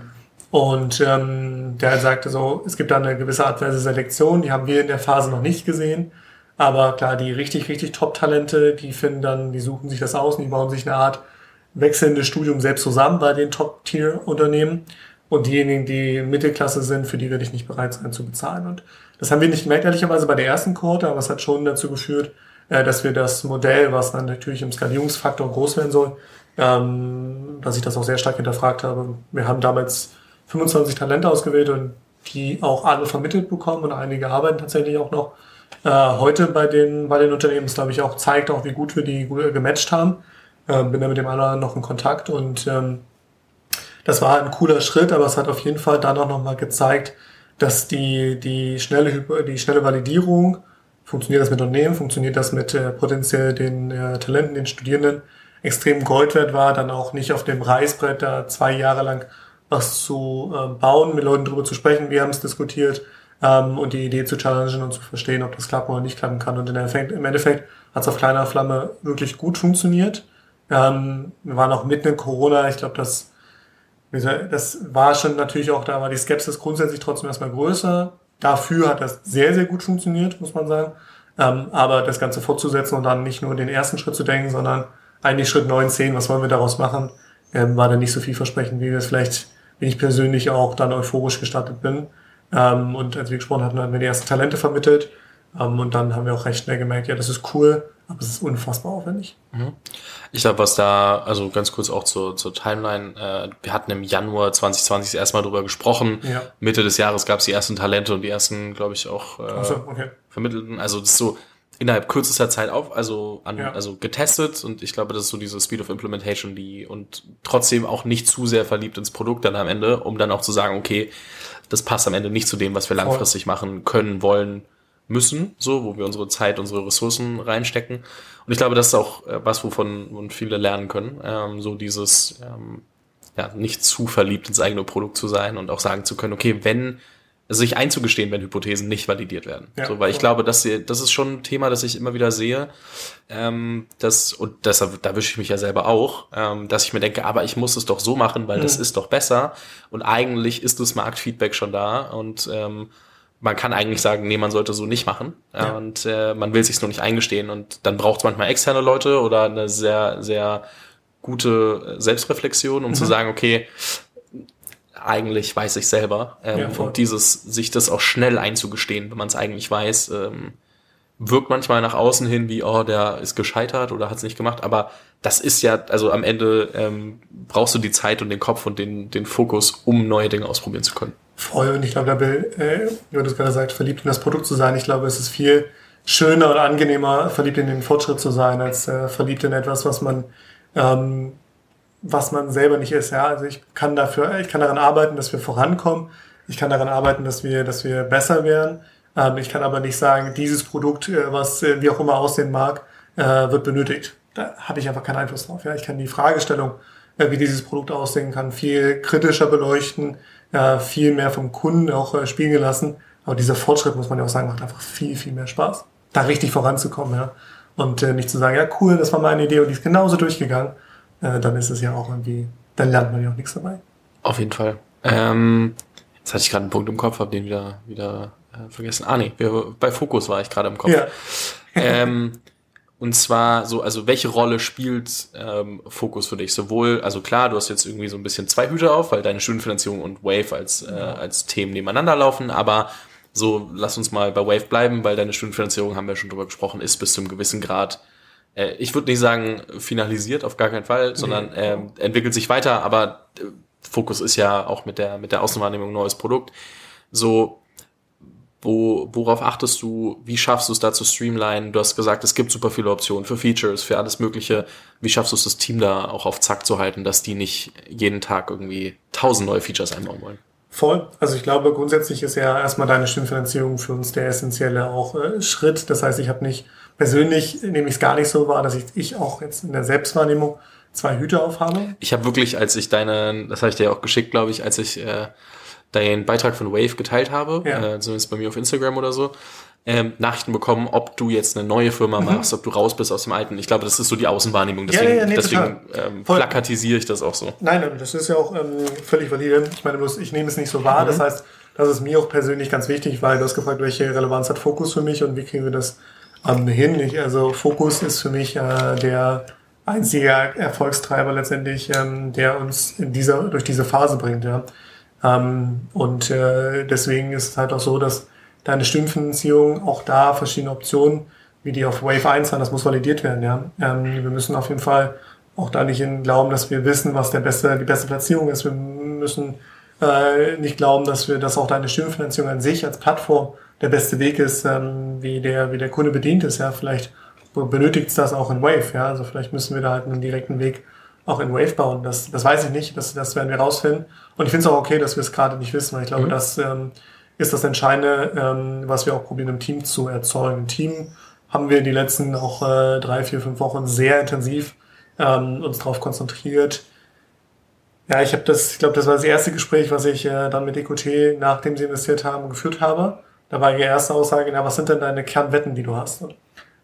Und ähm, der sagte so, es gibt da eine gewisse adverse Selektion, die haben wir in der Phase noch nicht gesehen. Aber klar, die richtig, richtig Top-Talente, die finden dann, die suchen sich das aus und die bauen sich eine Art wechselndes Studium selbst zusammen bei den Top-Tier-Unternehmen. Und diejenigen, die Mittelklasse sind, für die werde ich nicht bereit sein zu bezahlen. Und das haben wir nicht gemerkt, ehrlicherweise bei der ersten Kohorte, aber es hat schon dazu geführt, äh, dass wir das Modell, was dann natürlich im Skalierungsfaktor groß werden soll, ähm, dass ich das auch sehr stark hinterfragt habe. Wir haben damals 25 Talente ausgewählt und die auch alle vermittelt bekommen und einige arbeiten tatsächlich auch noch. Äh, heute bei den, bei den Unternehmen ist, glaube ich, auch zeigt auch, wie gut wir die gematcht haben. Äh, bin da mit dem anderen noch in Kontakt und ähm, das war ein cooler Schritt, aber es hat auf jeden Fall dann auch nochmal gezeigt, dass die, die, schnelle, die schnelle Validierung, funktioniert das mit Unternehmen, funktioniert das mit äh, potenziell den äh, Talenten, den Studierenden, extrem Gold wert war, dann auch nicht auf dem Reißbrett da zwei Jahre lang was zu äh, bauen, mit Leuten drüber zu sprechen, wir haben es diskutiert ähm, und die Idee zu challengen und zu verstehen, ob das klappen oder nicht klappen kann. Und im Endeffekt, im Endeffekt hat es auf kleiner Flamme wirklich gut funktioniert. Ähm, wir waren auch mitten in Corona, ich glaube, das das war schon natürlich auch, da war die Skepsis grundsätzlich trotzdem erstmal größer. Dafür hat das sehr, sehr gut funktioniert, muss man sagen. Ähm, aber das Ganze fortzusetzen und dann nicht nur den ersten Schritt zu denken, sondern eigentlich Schritt 9, 10, was wollen wir daraus machen, ähm, war dann nicht so vielversprechend, wie wir es vielleicht, wie ich persönlich auch dann euphorisch gestartet bin. Ähm, und als wir gesprochen hatten, haben wir die ersten Talente vermittelt. Ähm, und dann haben wir auch recht schnell gemerkt, ja, das ist cool, aber es ist unfassbar aufwendig. Mhm. Ich glaube, was da, also ganz kurz auch zur, zur Timeline, äh, wir hatten im Januar 2020 erstmal drüber gesprochen. Ja. Mitte des Jahres gab es die ersten Talente und die ersten, glaube ich, auch äh, so, okay. vermittelten. Also das ist so innerhalb kürzester Zeit auf, also an, ja. also getestet und ich glaube, das ist so diese Speed of Implementation, die und trotzdem auch nicht zu sehr verliebt ins Produkt dann am Ende, um dann auch zu sagen, okay, das passt am Ende nicht zu dem, was wir langfristig Voll. machen können, wollen müssen, so, wo wir unsere Zeit, unsere Ressourcen reinstecken. Und ich glaube, das ist auch äh, was, wovon, viele lernen können. Ähm, so dieses, ähm, ja, nicht zu verliebt ins eigene Produkt zu sein und auch sagen zu können, okay, wenn, also sich einzugestehen, wenn Hypothesen nicht validiert werden. Ja, so, weil ich glaube, dass das ist schon ein Thema, das ich immer wieder sehe, ähm, das, und deshalb, da wische ich mich ja selber auch, ähm, dass ich mir denke, aber ich muss es doch so machen, weil mhm. das ist doch besser. Und eigentlich ist das Marktfeedback schon da und ähm, man kann eigentlich sagen, nee, man sollte so nicht machen. Ja. Und äh, man will sich nur nicht eingestehen. Und dann braucht es manchmal externe Leute oder eine sehr, sehr gute Selbstreflexion, um mhm. zu sagen, okay, eigentlich weiß ich selber. Ähm, ja, und dieses, sich das auch schnell einzugestehen, wenn man es eigentlich weiß, ähm, wirkt manchmal nach außen hin wie, oh, der ist gescheitert oder hat es nicht gemacht. Aber das ist ja, also am Ende ähm, brauchst du die Zeit und den Kopf und den, den Fokus, um neue Dinge ausprobieren zu können voll. Und ich glaube, da will, äh, wie du es gerade sagt, verliebt in das Produkt zu sein. Ich glaube, es ist viel schöner oder angenehmer, verliebt in den Fortschritt zu sein, als äh, verliebt in etwas, was man, ähm, was man selber nicht ist. Ja, also ich kann dafür, ich kann daran arbeiten, dass wir vorankommen. Ich kann daran arbeiten, dass wir, dass wir besser werden. Ähm, ich kann aber nicht sagen, dieses Produkt, äh, was äh, wie auch immer aussehen mag, äh, wird benötigt. Da habe ich einfach keinen Einfluss drauf. Ja, ich kann die Fragestellung, äh, wie dieses Produkt aussehen kann, viel kritischer beleuchten ja, viel mehr vom Kunden auch äh, spielen gelassen. Aber dieser Fortschritt, muss man ja auch sagen, macht einfach viel, viel mehr Spaß, da richtig voranzukommen. Ja. Und äh, nicht zu sagen, ja cool, das war meine Idee und die ist genauso durchgegangen. Äh, dann ist es ja auch irgendwie, dann lernt man ja auch nichts dabei. Auf jeden Fall. Ähm, jetzt hatte ich gerade einen Punkt im Kopf, habe den wieder, wieder äh, vergessen. Ah nee, bei Fokus war ich gerade im Kopf. Ja. ähm, und zwar so, also welche Rolle spielt ähm, Fokus für dich? Sowohl, also klar, du hast jetzt irgendwie so ein bisschen zwei Hüte auf, weil deine Studienfinanzierung und Wave als, äh, als Themen nebeneinander laufen, aber so, lass uns mal bei Wave bleiben, weil deine Studienfinanzierung, haben wir schon drüber gesprochen, ist bis zu einem gewissen Grad, äh, ich würde nicht sagen finalisiert, auf gar keinen Fall, sondern äh, entwickelt sich weiter, aber äh, Fokus ist ja auch mit der, mit der Außenwahrnehmung neues Produkt. So, wo, worauf achtest du? Wie schaffst du es da zu streamlinen? Du hast gesagt, es gibt super viele Optionen für Features, für alles Mögliche. Wie schaffst du es, das Team da auch auf Zack zu halten, dass die nicht jeden Tag irgendwie tausend neue Features einbauen wollen? Voll. Also ich glaube, grundsätzlich ist ja erstmal deine Stimmfinanzierung für uns der essentielle auch äh, Schritt. Das heißt, ich habe nicht persönlich nehme ich es gar nicht so wahr, dass ich, ich auch jetzt in der Selbstwahrnehmung zwei Hüte aufhabe. Ich habe wirklich, als ich deine, das habe ich dir ja auch geschickt, glaube ich, als ich äh, deinen Beitrag von Wave geteilt habe, ja. äh, zumindest bei mir auf Instagram oder so, ähm, Nachrichten bekommen, ob du jetzt eine neue Firma mhm. machst, ob du raus bist aus dem alten. Ich glaube, das ist so die Außenwahrnehmung. Deswegen, ja, ja, nee, deswegen ähm, plakatisiere ich das auch so. Nein, das ist ja auch ähm, völlig valide. Ich meine bloß, ich nehme es nicht so wahr. Mhm. Das heißt, das ist mir auch persönlich ganz wichtig, weil du hast gefragt, welche Relevanz hat Fokus für mich und wie kriegen wir das ähm, hin. Ich, also Fokus ist für mich äh, der einzige Erfolgstreiber letztendlich, ähm, der uns in dieser, durch diese Phase bringt. Ja. Ähm, und äh, deswegen ist es halt auch so, dass deine Stimmfinanzierung auch da verschiedene Optionen, wie die auf Wave 1 waren, das muss validiert werden, ja. Ähm, wir müssen auf jeden Fall auch da nicht in glauben, dass wir wissen, was der beste, die beste Platzierung ist. Wir müssen äh, nicht glauben, dass wir, dass auch deine Stimmfinanzierung an sich als Plattform der beste Weg ist, ähm, wie der, wie der Kunde bedient ist, ja. Vielleicht benötigt es das auch in Wave, ja. Also vielleicht müssen wir da halt einen direkten Weg auch in Wave bauen. Das, das weiß ich nicht, das, das werden wir rausfinden. Und ich finde es auch okay, dass wir es gerade nicht wissen, weil ich glaube, mhm. das ähm, ist das Entscheidende, ähm, was wir auch probieren im Team zu erzeugen. Im Team haben wir die letzten auch äh, drei, vier, fünf Wochen sehr intensiv ähm, uns darauf konzentriert. Ja, ich habe das, ich glaube, das war das erste Gespräch, was ich äh, dann mit EQT, nachdem sie investiert haben, geführt habe. Da war ihre erste Aussage, na, was sind denn deine Kernwetten, die du hast? Und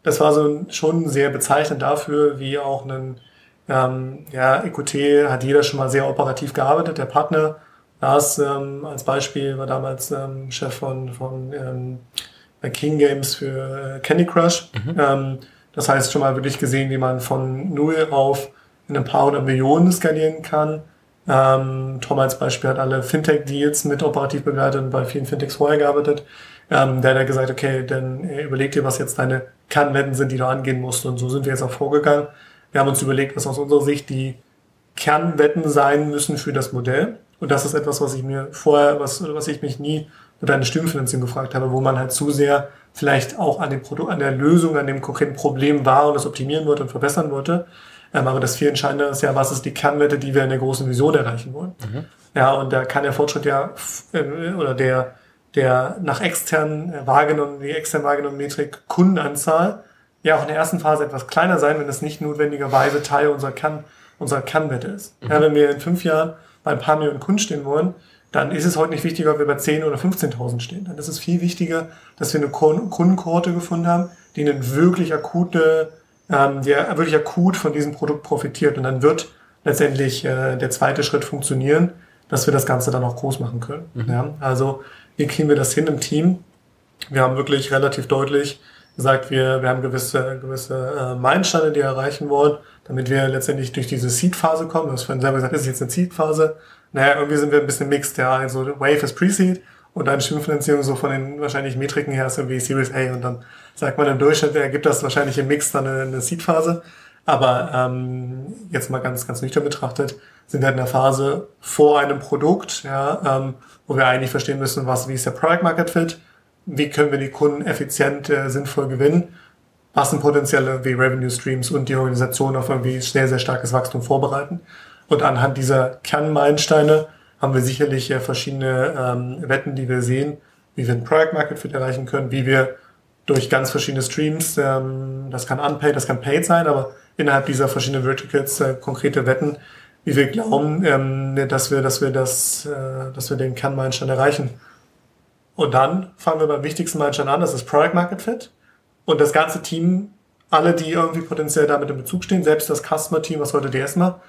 das war so schon sehr bezeichnend dafür, wie auch ein ähm, ja, EQT hat jeder schon mal sehr operativ gearbeitet. Der Partner Lars ähm, als Beispiel war damals ähm, Chef von, von ähm, King Games für äh, Candy Crush. Mhm. Ähm, das heißt schon mal wirklich gesehen, wie man von null auf in ein paar hundert Millionen skalieren kann. Ähm, Tom als Beispiel hat alle Fintech-Deals mit operativ begleitet und bei vielen Fintechs vorher gearbeitet. Ähm, der hat gesagt, okay, dann äh, überleg dir, was jetzt deine Kernwetten sind, die du angehen musst. Und so sind wir jetzt auch vorgegangen. Wir haben uns überlegt, was aus unserer Sicht die Kernwetten sein müssen für das Modell. Und das ist etwas, was ich mir vorher, was, was ich mich nie mit einer Stimmfinanzierung gefragt habe, wo man halt zu sehr vielleicht auch an dem Produkt, an der Lösung, an dem konkreten Problem war und das optimieren wollte und verbessern wollte. Ähm, aber das viel Entscheidende ist ja, was ist die Kernwette, die wir in der großen Vision erreichen wollen. Mhm. Ja, und da kann der Fortschritt ja, äh, oder der, der nach extern wahrgenommen, die extern wahrgenommene Metrik Kundenanzahl ja auch in der ersten Phase etwas kleiner sein, wenn es nicht notwendigerweise Teil unserer Kann, unserer Kannwette ist. Mhm. Ja, wenn wir in fünf Jahren bei ein paar Millionen Kunden stehen wollen, dann ist es heute nicht wichtiger, ob wir bei 10 oder 15.000 stehen. Dann ist es viel wichtiger, dass wir eine Kundenkohorte gefunden haben, die einen wirklich akute, ähm, der wirklich akut von diesem Produkt profitiert. Und dann wird letztendlich äh, der zweite Schritt funktionieren, dass wir das Ganze dann auch groß machen können. Mhm. Ja, also wie kriegen wir das hin im Team? Wir haben wirklich relativ deutlich gesagt, wir, wir haben gewisse, gewisse äh, Meilensteine, die wir erreichen wollen, damit wir letztendlich durch diese Seed-Phase kommen. Du hast vorhin selber gesagt, das ist jetzt eine Seed-Phase. Naja, irgendwie sind wir ein bisschen mixed, ja. Also Wave ist Pre-Seed und dann Stimmfinanzierung so von den wahrscheinlich Metriken her ist irgendwie Series A und dann sagt man im Durchschnitt ergibt das wahrscheinlich im Mix dann eine, eine Seed-Phase. Aber ähm, jetzt mal ganz, ganz nüchtern betrachtet, sind wir in der Phase vor einem Produkt, ja, ähm, wo wir eigentlich verstehen müssen, was, wie ist der Product Market Fit, wie können wir die Kunden effizient, äh, sinnvoll gewinnen, was sind potenzielle wie Revenue Streams und die Organisation auf irgendwie schnell, sehr starkes Wachstum vorbereiten. Und anhand dieser Kernmeilensteine haben wir sicherlich äh, verschiedene ähm, Wetten, die wir sehen, wie wir ein Product Market Fit erreichen können, wie wir durch ganz verschiedene Streams, ähm, das kann unpaid, das kann paid sein, aber innerhalb dieser verschiedenen Verticals äh, konkrete Wetten, wie wir glauben, ähm, dass wir, dass wir das, äh, dass wir den Kernmeilenstein erreichen. Und dann fangen wir beim wichtigsten Meilenstein an, das ist Product Market Fit. Und das ganze Team, alle, die irgendwie potenziell damit in Bezug stehen, selbst das Customer Team, was heute DS macht,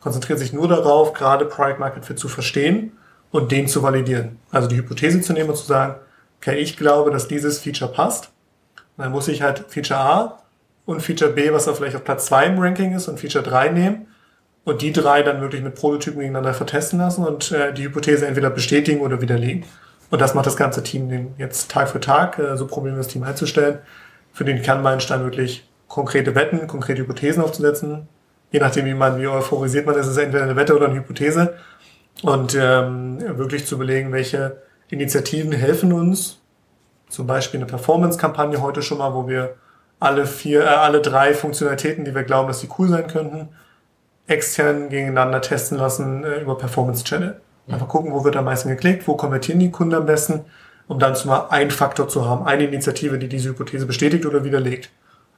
konzentriert sich nur darauf, gerade Product Market Fit zu verstehen und den zu validieren. Also die Hypothese zu nehmen und zu sagen, okay, ich glaube, dass dieses Feature passt. Und dann muss ich halt Feature A und Feature B, was da vielleicht auf Platz 2 im Ranking ist, und Feature 3 nehmen und die drei dann wirklich mit Prototypen gegeneinander vertesten lassen und äh, die Hypothese entweder bestätigen oder widerlegen. Und das macht das ganze Team jetzt Tag für Tag, äh, so probieren wir das Team einzustellen, für den Kernmeilenstein wirklich konkrete Wetten, konkrete Hypothesen aufzusetzen. Je nachdem, wie man, wie euphorisiert man ist, ist es entweder eine Wette oder eine Hypothese. Und ähm, wirklich zu überlegen, welche Initiativen helfen uns. Zum Beispiel eine Performance-Kampagne heute schon mal, wo wir alle vier, äh, alle drei Funktionalitäten, die wir glauben, dass sie cool sein könnten, extern gegeneinander testen lassen äh, über Performance Channel. Einfach gucken, wo wird am meisten geklickt, wo konvertieren die Kunden am besten, um dann zumal einen Faktor zu haben, eine Initiative, die diese Hypothese bestätigt oder widerlegt.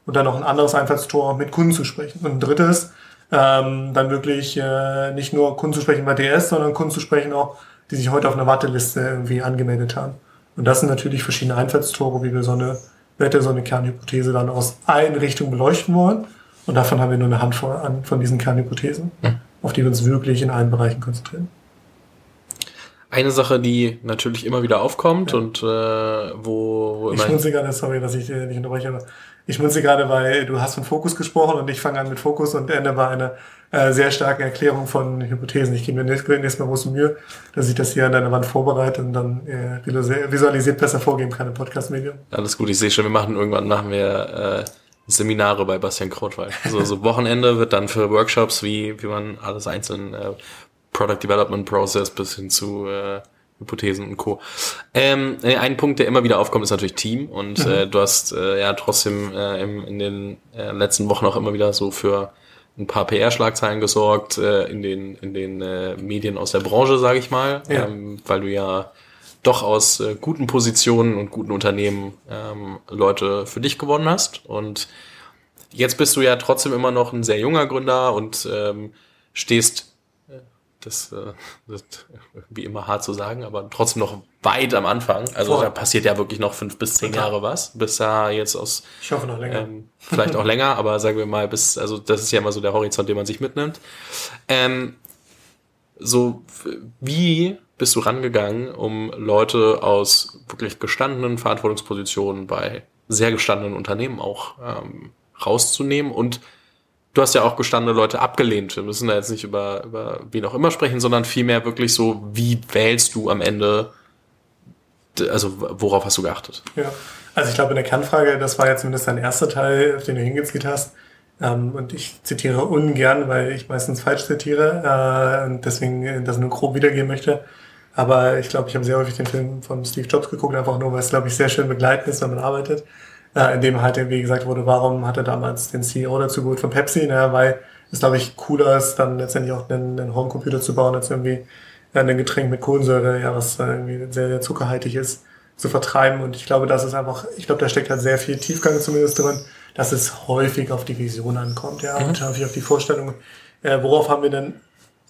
Und dann noch ein anderes Einfallstor mit Kunden zu sprechen. Und ein drittes, ähm, dann wirklich äh, nicht nur Kunden zu sprechen bei DS, sondern Kunden zu sprechen auch, die sich heute auf einer Warteliste irgendwie angemeldet haben. Und das sind natürlich verschiedene Einfallstore, wie wir so eine Wette, so eine Kernhypothese dann aus allen Richtungen beleuchten wollen. Und davon haben wir nur eine Handvoll an von diesen Kernhypothesen, auf die wir uns wirklich in allen Bereichen konzentrieren. Eine Sache, die natürlich immer wieder aufkommt ja. und äh, wo, wo Ich schmunze gerade, sorry, dass ich dich nicht unterbreche, aber ich sie gerade, weil du hast von Fokus gesprochen und ich fange an mit Fokus und ende bei einer äh, sehr starken Erklärung von Hypothesen. Ich gebe mir nächstes Mal große Mühe, dass ich das hier an deiner Wand vorbereite und dann äh, visualisiert besser vorgeben kann im Podcast-Medium. Alles gut, ich sehe schon, wir machen irgendwann machen wir äh, Seminare bei Bastian Krautwald. So, so Wochenende wird dann für Workshops, wie, wie man alles einzeln äh, Product Development Process bis hin zu äh, Hypothesen und Co. Ähm, äh, ein Punkt, der immer wieder aufkommt, ist natürlich Team. Und mhm. äh, du hast äh, ja trotzdem äh, im, in den äh, letzten Wochen auch immer wieder so für ein paar PR-Schlagzeilen gesorgt äh, in den in den äh, Medien aus der Branche, sage ich mal, ja. ähm, weil du ja doch aus äh, guten Positionen und guten Unternehmen ähm, Leute für dich gewonnen hast. Und jetzt bist du ja trotzdem immer noch ein sehr junger Gründer und ähm, stehst das, äh, das ist irgendwie immer hart zu sagen, aber trotzdem noch weit am Anfang. Also Voll. da passiert ja wirklich noch fünf bis zehn Jahre was, bis da jetzt aus. Ich hoffe noch länger. Ähm, vielleicht auch länger, aber sagen wir mal, bis, also das ist ja immer so der Horizont, den man sich mitnimmt. Ähm, so, wie bist du rangegangen, um Leute aus wirklich gestandenen Verantwortungspositionen bei sehr gestandenen Unternehmen auch ähm, rauszunehmen und du hast ja auch gestandene Leute abgelehnt. Wir müssen da jetzt nicht über, über wen auch immer sprechen, sondern vielmehr wirklich so, wie wählst du am Ende, also worauf hast du geachtet? Ja, also ich glaube in der Kernfrage, das war ja zumindest dein erster Teil, auf den du hingezielt hast. Ähm, und ich zitiere ungern, weil ich meistens falsch zitiere äh, und deswegen das nur grob wiedergeben möchte. Aber ich glaube, ich habe sehr häufig den Film von Steve Jobs geguckt, einfach nur, weil es, glaube ich, sehr schön begleitend ist, wenn man arbeitet äh, in dem halt irgendwie gesagt wurde, warum hat er damals den CEO dazu geholt von Pepsi, ne? weil es, glaube ich, cooler ist, dann letztendlich auch einen, einen Homecomputer zu bauen, als irgendwie äh, ein Getränk mit Kohlensäure, ja, was irgendwie sehr, sehr zuckerhaltig ist, zu vertreiben. Und ich glaube, das ist einfach, ich glaube, da steckt halt sehr viel Tiefgang zumindest drin, dass es häufig auf die Vision ankommt, ja, mhm. und häufig auf die Vorstellung, äh, worauf haben wir denn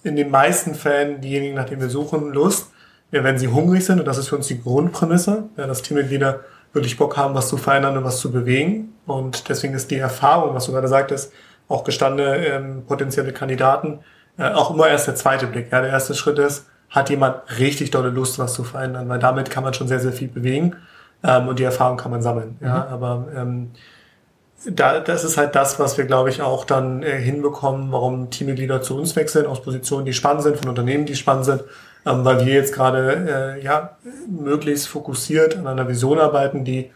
in den meisten Fällen diejenigen, nach denen wir suchen, Lust? Ja, wenn sie hungrig sind, und das ist für uns die Grundprämisse, ja, dass Teammitglieder wirklich Bock haben, was zu verändern und was zu bewegen. Und deswegen ist die Erfahrung, was du gerade sagtest, auch gestandene ähm, potenzielle Kandidaten, äh, auch immer erst der zweite Blick. Ja, der erste Schritt ist, hat jemand richtig dolle Lust, was zu verändern, weil damit kann man schon sehr, sehr viel bewegen ähm, und die Erfahrung kann man sammeln. Mhm. Ja, aber ähm, da, das ist halt das, was wir, glaube ich, auch dann äh, hinbekommen, warum Teammitglieder zu uns wechseln, aus Positionen, die spannend sind, von Unternehmen, die spannend sind ähm, weil wir jetzt gerade äh, ja, möglichst fokussiert an einer Vision arbeiten, die,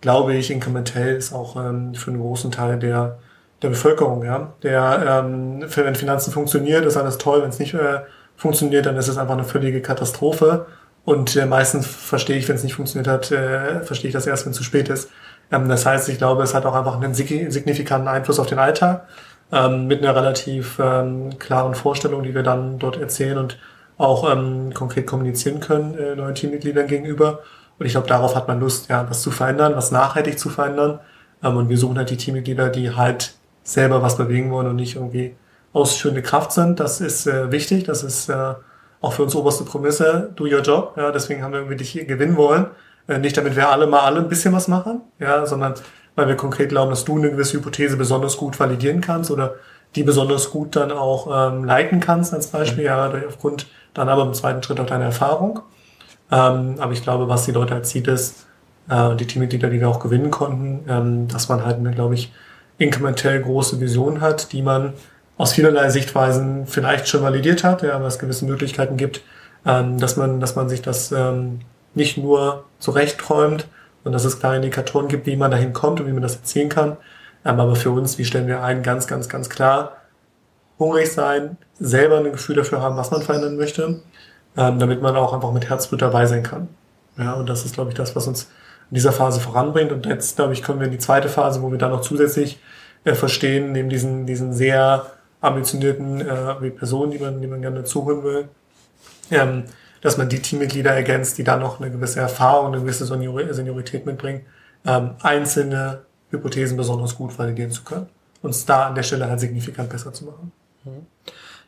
glaube ich, inkrementell ist auch ähm, für einen großen Teil der, der Bevölkerung. Ja? Der, ähm, wenn Finanzen funktioniert, ist alles toll. Wenn es nicht äh, funktioniert, dann ist es einfach eine völlige Katastrophe. Und äh, meistens verstehe ich, wenn es nicht funktioniert hat, äh, verstehe ich das erst, wenn es zu spät ist. Ähm, das heißt, ich glaube, es hat auch einfach einen signifikanten Einfluss auf den Alltag ähm, mit einer relativ ähm, klaren Vorstellung, die wir dann dort erzählen und auch ähm, konkret kommunizieren können äh, neuen Teammitgliedern gegenüber. Und ich glaube, darauf hat man Lust, ja, was zu verändern, was nachhaltig zu verändern. Ähm, und wir suchen halt die Teammitglieder, die halt selber was bewegen wollen und nicht irgendwie ausschönende Kraft sind. Das ist äh, wichtig. Das ist äh, auch für uns oberste Prämisse. Do your job. Ja, deswegen haben wir irgendwie dich hier gewinnen wollen. Äh, nicht damit wir alle mal alle ein bisschen was machen, ja, sondern weil wir konkret glauben, dass du eine gewisse Hypothese besonders gut validieren kannst oder die besonders gut dann auch ähm, leiten kannst als Beispiel, mhm. ja, aufgrund dann aber im zweiten Schritt auch deine Erfahrung. Ähm, aber ich glaube, was die Leute erzieht, ist, äh, die Teammitglieder, die wir auch gewinnen konnten, ähm, dass man halt eine, glaube ich, inkrementell große Vision hat, die man aus vielerlei Sichtweisen vielleicht schon validiert hat, ja, aber es gewisse Möglichkeiten gibt, ähm, dass man, dass man sich das ähm, nicht nur zurechtträumt und dass es klare Indikatoren gibt, wie man dahin kommt und wie man das erzielen kann. Ähm, aber für uns, wie stellen wir ein, ganz, ganz, ganz klar, hungrig sein, selber ein Gefühl dafür haben, was man verändern möchte, ähm, damit man auch einfach mit Herzblut dabei sein kann. Ja, und das ist, glaube ich, das, was uns in dieser Phase voranbringt. Und jetzt, glaube ich, kommen wir in die zweite Phase, wo wir dann noch zusätzlich äh, verstehen, neben diesen, diesen sehr ambitionierten äh, Personen, die man, die man gerne zuhören will, ähm, dass man die Teammitglieder ergänzt, die dann noch eine gewisse Erfahrung, eine gewisse Seniorität mitbringen, ähm, einzelne Hypothesen besonders gut validieren zu können. Und es da an der Stelle halt signifikant besser zu machen.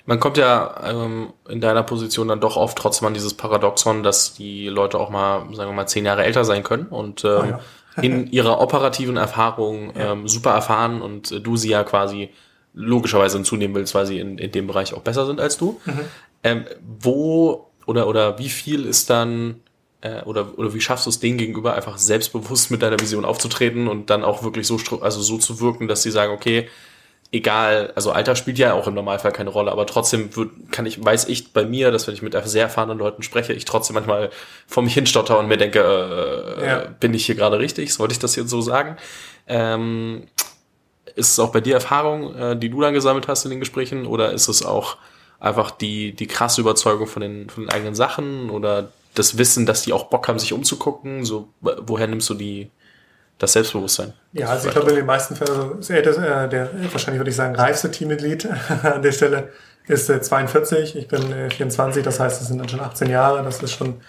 Man kommt ja ähm, in deiner Position dann doch oft trotzdem an dieses Paradoxon, dass die Leute auch mal, sagen wir mal, zehn Jahre älter sein können und ähm, oh ja. in ihrer operativen Erfahrung ähm, super erfahren und äh, du sie ja quasi logischerweise hinzunehmen willst, weil sie in, in dem Bereich auch besser sind als du. Mhm. Ähm, wo oder oder wie viel ist dann äh, oder, oder wie schaffst du es denen gegenüber einfach selbstbewusst mit deiner Vision aufzutreten und dann auch wirklich so, also so zu wirken, dass sie sagen, okay, egal, also Alter spielt ja auch im Normalfall keine Rolle, aber trotzdem wird, kann ich, weiß ich bei mir, dass wenn ich mit sehr erfahrenen Leuten spreche, ich trotzdem manchmal vor mich hinstotter und mir denke, äh, ja. bin ich hier gerade richtig? Sollte ich das jetzt so sagen? Ähm, ist es auch bei dir Erfahrung, äh, die du dann gesammelt hast in den Gesprächen, oder ist es auch einfach die, die krasse Überzeugung von den, von den eigenen Sachen oder das Wissen, dass die auch Bock haben, sich umzugucken? So, woher nimmst du die, das Selbstbewusstsein. Ja, also ich glaube, in den meisten Fällen, also ist äh, der wahrscheinlich würde ich sagen, reifste Teammitglied an der Stelle ist äh, 42, ich bin äh, 24, das heißt, es sind dann schon 18 Jahre, das ist schon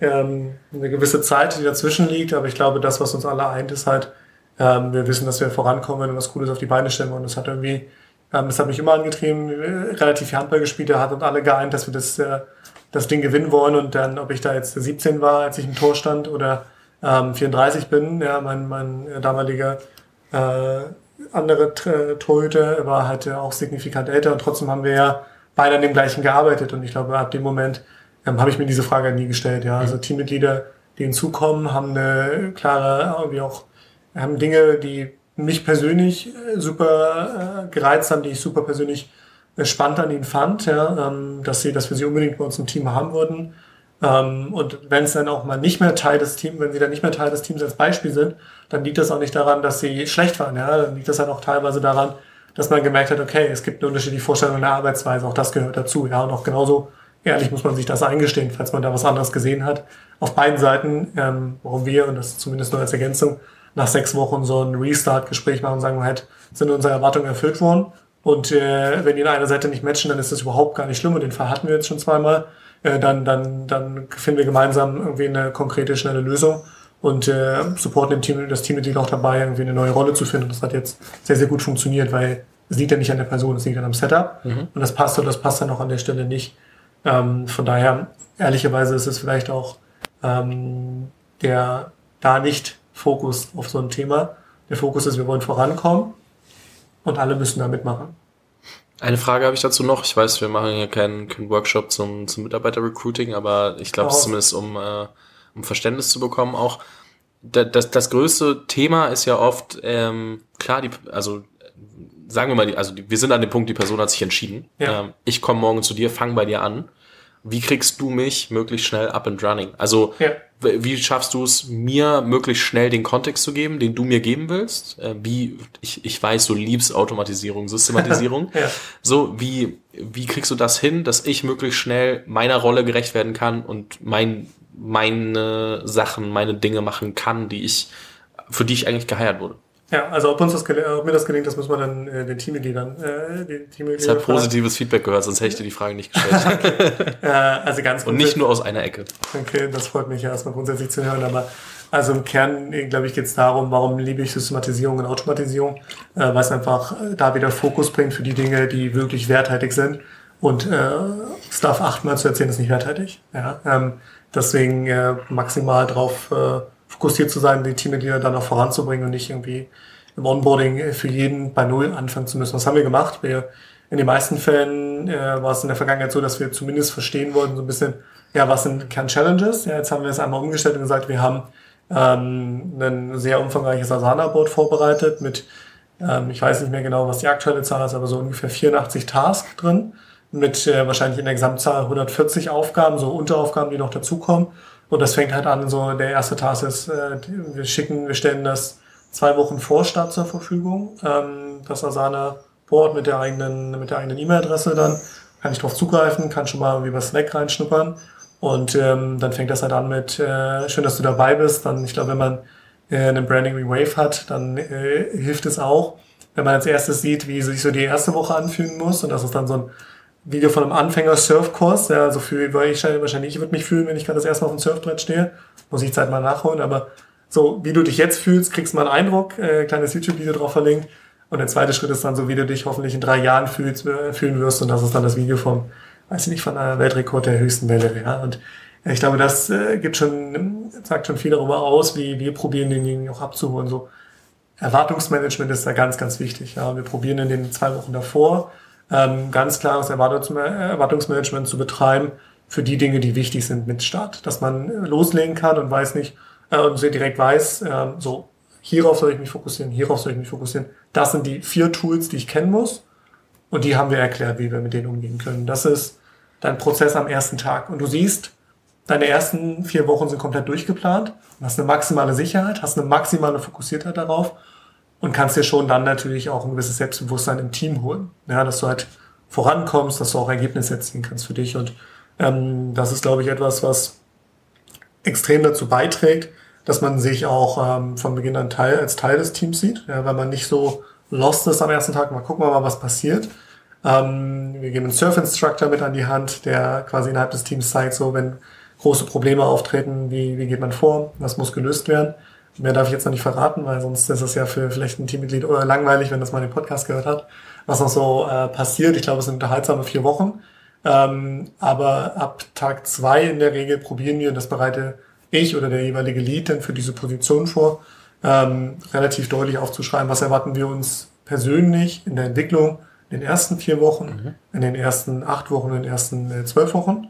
ähm, eine gewisse Zeit, die dazwischen liegt, aber ich glaube, das, was uns alle eint, ist halt, ähm, wir wissen, dass wir vorankommen und was Cooles auf die Beine stellen und das hat irgendwie, ähm, das hat mich immer angetrieben, äh, relativ viel Handball gespielt, hat uns alle geeint, dass wir das, äh, das Ding gewinnen wollen und dann, ob ich da jetzt 17 war, als ich im Tor stand oder ähm, 34 bin. Ja, mein, mein damaliger äh, andere Torhüter war halt auch signifikant älter und trotzdem haben wir ja beide an dem gleichen gearbeitet und ich glaube, ab dem Moment ähm, habe ich mir diese Frage nie gestellt. Ja, also Teammitglieder, die hinzukommen, haben eine klare, irgendwie auch, haben Dinge, die mich persönlich äh, super äh, gereizt haben, die ich super persönlich äh, spannend an ihnen fand, ja, ähm, dass sie, dass wir sie unbedingt bei uns im Team haben würden. Ähm, und wenn es dann auch mal nicht mehr Teil des Teams, wenn sie dann nicht mehr Teil des Teams als Beispiel sind, dann liegt das auch nicht daran, dass sie schlecht waren. Ja? Dann liegt das halt auch teilweise daran, dass man gemerkt hat, okay, es gibt eine unterschiedliche Vorstellung der Arbeitsweise, auch das gehört dazu. Ja, und auch genauso ehrlich muss man sich das eingestehen, falls man da was anderes gesehen hat. Auf beiden Seiten, ähm, warum wir, und das zumindest nur als Ergänzung, nach sechs Wochen so ein Restart-Gespräch machen und sagen, halt, sind unsere Erwartungen erfüllt worden. Und äh, wenn die in einer Seite nicht matchen, dann ist das überhaupt gar nicht schlimm. Und den Fall hatten wir jetzt schon zweimal. Äh, dann, dann, dann finden wir gemeinsam irgendwie eine konkrete, schnelle Lösung und äh, supporten dem Team, das Teammitglied auch dabei, irgendwie eine neue Rolle zu finden. Das hat jetzt sehr, sehr gut funktioniert, weil es liegt ja nicht an der Person, es liegt dann am Setup. Mhm. Und das passt und das passt dann auch an der Stelle nicht. Ähm, von daher, ehrlicherweise ist es vielleicht auch ähm, der da nicht Fokus auf so ein Thema. Der Fokus ist, wir wollen vorankommen und alle müssen da mitmachen. Eine Frage habe ich dazu noch. Ich weiß, wir machen hier keinen, keinen Workshop zum, zum Mitarbeiter-Recruiting, aber ich glaube, oh. zumindest um, äh, um Verständnis zu bekommen auch. Das, das, das größte Thema ist ja oft, ähm, klar, die, also sagen wir mal, die, also die, wir sind an dem Punkt, die Person hat sich entschieden. Ja. Ähm, ich komme morgen zu dir, fang bei dir an wie kriegst du mich möglichst schnell up and running? Also ja. wie schaffst du es, mir möglichst schnell den Kontext zu geben, den du mir geben willst? Äh, wie ich, ich weiß, du liebst Automatisierung, Systematisierung. ja. So wie wie kriegst du das hin, dass ich möglichst schnell meiner Rolle gerecht werden kann und mein meine Sachen, meine Dinge machen kann, die ich für die ich eigentlich geheiert wurde? Ja, also ob uns das ob mir das gelingt, das muss man dann äh, den Teammitgliedern äh, den Teammitgliedern Ich habe positives Feedback gehört, sonst hätte ich dir die Frage nicht gestellt. äh, also ganz Und nicht nur aus einer Ecke. Okay, das freut mich ja erstmal grundsätzlich zu hören, aber also im Kern, äh, glaube ich, geht es darum, warum liebe ich Systematisierung und Automatisierung, äh, weil es einfach äh, da wieder Fokus bringt für die Dinge, die wirklich werthaltig sind. Und äh, Stuff achtmal zu erzählen, ist nicht werthaltig. Ja, ähm, deswegen äh, maximal drauf äh, fokussiert zu sein, die Teammitglieder dann auch voranzubringen und nicht irgendwie im Onboarding für jeden bei Null anfangen zu müssen. Was haben wir gemacht? Wir, in den meisten Fällen äh, war es in der Vergangenheit so, dass wir zumindest verstehen wollten, so ein bisschen, ja, was sind Kern-Challenges? Ja, jetzt haben wir es einmal umgestellt und gesagt, wir haben ähm, ein sehr umfangreiches Asana-Board vorbereitet mit, ähm, ich weiß nicht mehr genau, was die aktuelle Zahl ist, aber so ungefähr 84 Tasks drin mit äh, wahrscheinlich in der Gesamtzahl 140 Aufgaben, so Unteraufgaben, die noch dazukommen. Und das fängt halt an, so der erste Task ist, äh, wir schicken, wir stellen das zwei Wochen vor Start zur Verfügung. Ähm, das Asana Board mit der eigenen, mit der eigenen E-Mail-Adresse dann, kann ich drauf zugreifen, kann schon mal irgendwie was Slack reinschnuppern. Und ähm, dann fängt das halt an mit, äh, schön, dass du dabei bist. Dann, ich glaube, wenn man äh, einen Branding Wave hat, dann äh, hilft es auch, wenn man als erstes sieht, wie sich so die erste Woche anfühlen muss. Und das ist dann so ein Video von einem Anfänger-Surfkurs. Ja, so fühle ich wahrscheinlich, ich würde mich fühlen, wenn ich gerade das erste Mal auf dem Surfbrett stehe. Muss ich Zeit mal nachholen, aber so, wie du dich jetzt fühlst, kriegst du mal einen Eindruck, äh, kleines YouTube-Video drauf verlinkt. Und der zweite Schritt ist dann so, wie du dich hoffentlich in drei Jahren fühlst, äh, fühlen wirst. Und das ist dann das Video vom, weiß ich nicht, von einer Weltrekord der höchsten Welle. Ja. Und äh, ich glaube, das äh, gibt schon, sagt schon viel darüber aus, wie wir probieren, denjenigen auch abzuholen. So, Erwartungsmanagement ist da ganz, ganz wichtig. Ja. Wir probieren in den zwei Wochen davor ähm, ganz klares Erwartungs Erwartungsmanagement zu betreiben, für die Dinge, die wichtig sind mit Start. Dass man loslegen kann und weiß nicht, äh, und direkt weiß, äh, so, hierauf soll ich mich fokussieren, hierauf soll ich mich fokussieren. Das sind die vier Tools, die ich kennen muss. Und die haben wir erklärt, wie wir mit denen umgehen können. Das ist dein Prozess am ersten Tag. Und du siehst, deine ersten vier Wochen sind komplett durchgeplant und hast eine maximale Sicherheit, hast eine maximale Fokussiertheit darauf und kannst dir schon dann natürlich auch ein gewisses Selbstbewusstsein im Team holen. Ja, dass du halt vorankommst, dass du auch Ergebnisse erzielen kannst für dich. Und ähm, das ist, glaube ich, etwas, was extrem dazu beiträgt, dass man sich auch ähm, von Beginn an Teil, als Teil des Teams sieht, ja, weil man nicht so lost ist am ersten Tag. Mal gucken wir mal, was passiert. Ähm, wir geben einen Surf-Instructor mit an die Hand, der quasi innerhalb des Teams zeigt, so wenn große Probleme auftreten, wie, wie geht man vor, was muss gelöst werden. Mehr darf ich jetzt noch nicht verraten, weil sonst ist es ja für vielleicht ein Teammitglied oder langweilig, wenn das mal den Podcast gehört hat, was noch so äh, passiert. Ich glaube, es sind unterhaltsame vier Wochen. Ähm, aber ab Tag zwei in der Regel probieren wir, und das bereite ich oder der jeweilige Lead dann für diese Position vor, ähm, relativ deutlich aufzuschreiben, was erwarten wir uns persönlich in der Entwicklung in den ersten vier Wochen, mhm. in den ersten acht Wochen, in den ersten äh, zwölf Wochen,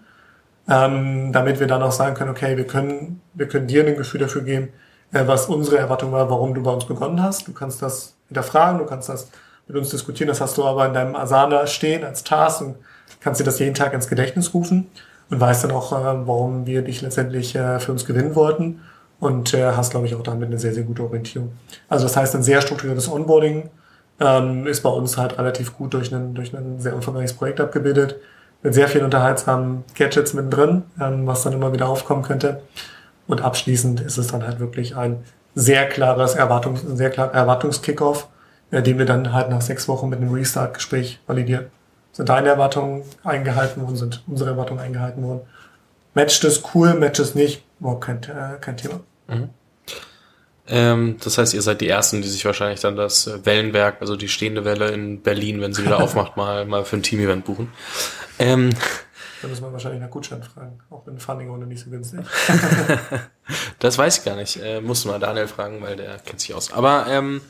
ähm, damit wir dann auch sagen können, okay, wir können, wir können dir ein Gefühl dafür geben, äh, was unsere Erwartung war, warum du bei uns begonnen hast. Du kannst das hinterfragen, du kannst das mit uns diskutieren, das hast du aber in deinem Asana stehen als Task und kannst dir das jeden Tag ins Gedächtnis rufen und weißt dann auch, äh, warum wir dich letztendlich äh, für uns gewinnen wollten und äh, hast, glaube ich, auch damit eine sehr, sehr gute Orientierung. Also das heißt, ein sehr strukturiertes Onboarding ähm, ist bei uns halt relativ gut durch ein, durch ein sehr umfangreiches Projekt abgebildet, mit sehr vielen unterhaltsamen Gadgets mittendrin, ähm, was dann immer wieder aufkommen könnte. Und abschließend ist es dann halt wirklich ein sehr klares Erwartungs, sehr klarer Erwartungskickoff, äh, den wir dann halt nach sechs Wochen mit einem Restart-Gespräch validieren. Sind deine Erwartungen eingehalten worden, sind unsere Erwartungen eingehalten worden? Matcht es cool, matcht es nicht, überhaupt kein, äh, kein Thema. Mhm. Ähm, das heißt, ihr seid die Ersten, die sich wahrscheinlich dann das Wellenwerk, also die stehende Welle in Berlin, wenn sie wieder aufmacht, mal, mal für ein Team-Event buchen. Ähm, da muss man wahrscheinlich nach Gutschein fragen, auch wenn Funding-Runde nicht so günstig. das weiß ich gar nicht. Äh, musst du mal Daniel fragen, weil der kennt sich aus. Aber ähm,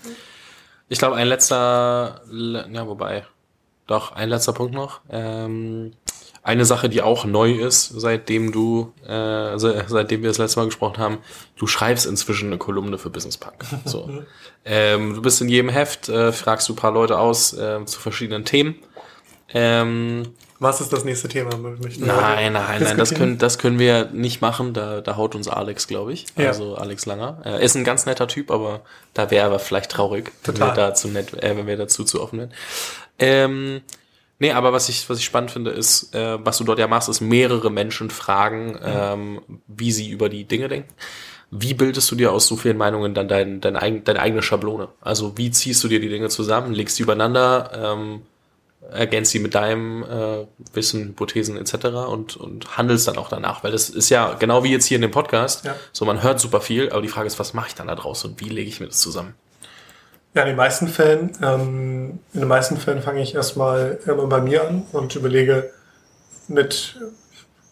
ich glaube, ein letzter, ja, wobei, doch, ein letzter Punkt noch. Ähm, eine Sache, die auch neu ist, seitdem du, äh, seitdem wir das letzte Mal gesprochen haben, du schreibst inzwischen eine Kolumne für Business Punk. So. ähm, du bist in jedem Heft, äh, fragst du ein paar Leute aus äh, zu verschiedenen Themen. Ähm, Was ist das nächste Thema? Nein, nein, nein, das können, das können wir nicht machen. Da, da haut uns Alex, glaube ich. Ja. Also Alex Langer. Er ist ein ganz netter Typ, aber da wäre er vielleicht traurig, Total. wenn wir dazu nett, äh, wenn wir dazu zu offen wären. Ähm, Nee, aber was ich, was ich spannend finde, ist, äh, was du dort ja machst, ist mehrere Menschen fragen, ähm, wie sie über die Dinge denken. Wie bildest du dir aus so vielen Meinungen dann dein, dein, dein, deine eigene Schablone? Also wie ziehst du dir die Dinge zusammen, legst die übereinander, ähm, ergänzt sie mit deinem äh, Wissen, Hypothesen etc. Und, und handelst dann auch danach. Weil das ist ja genau wie jetzt hier in dem Podcast, ja. so man hört super viel, aber die Frage ist, was mache ich dann da draus und wie lege ich mir das zusammen? Ja, in den meisten Fällen, ähm, in den meisten Fällen fange ich erstmal immer bei mir an und überlege mit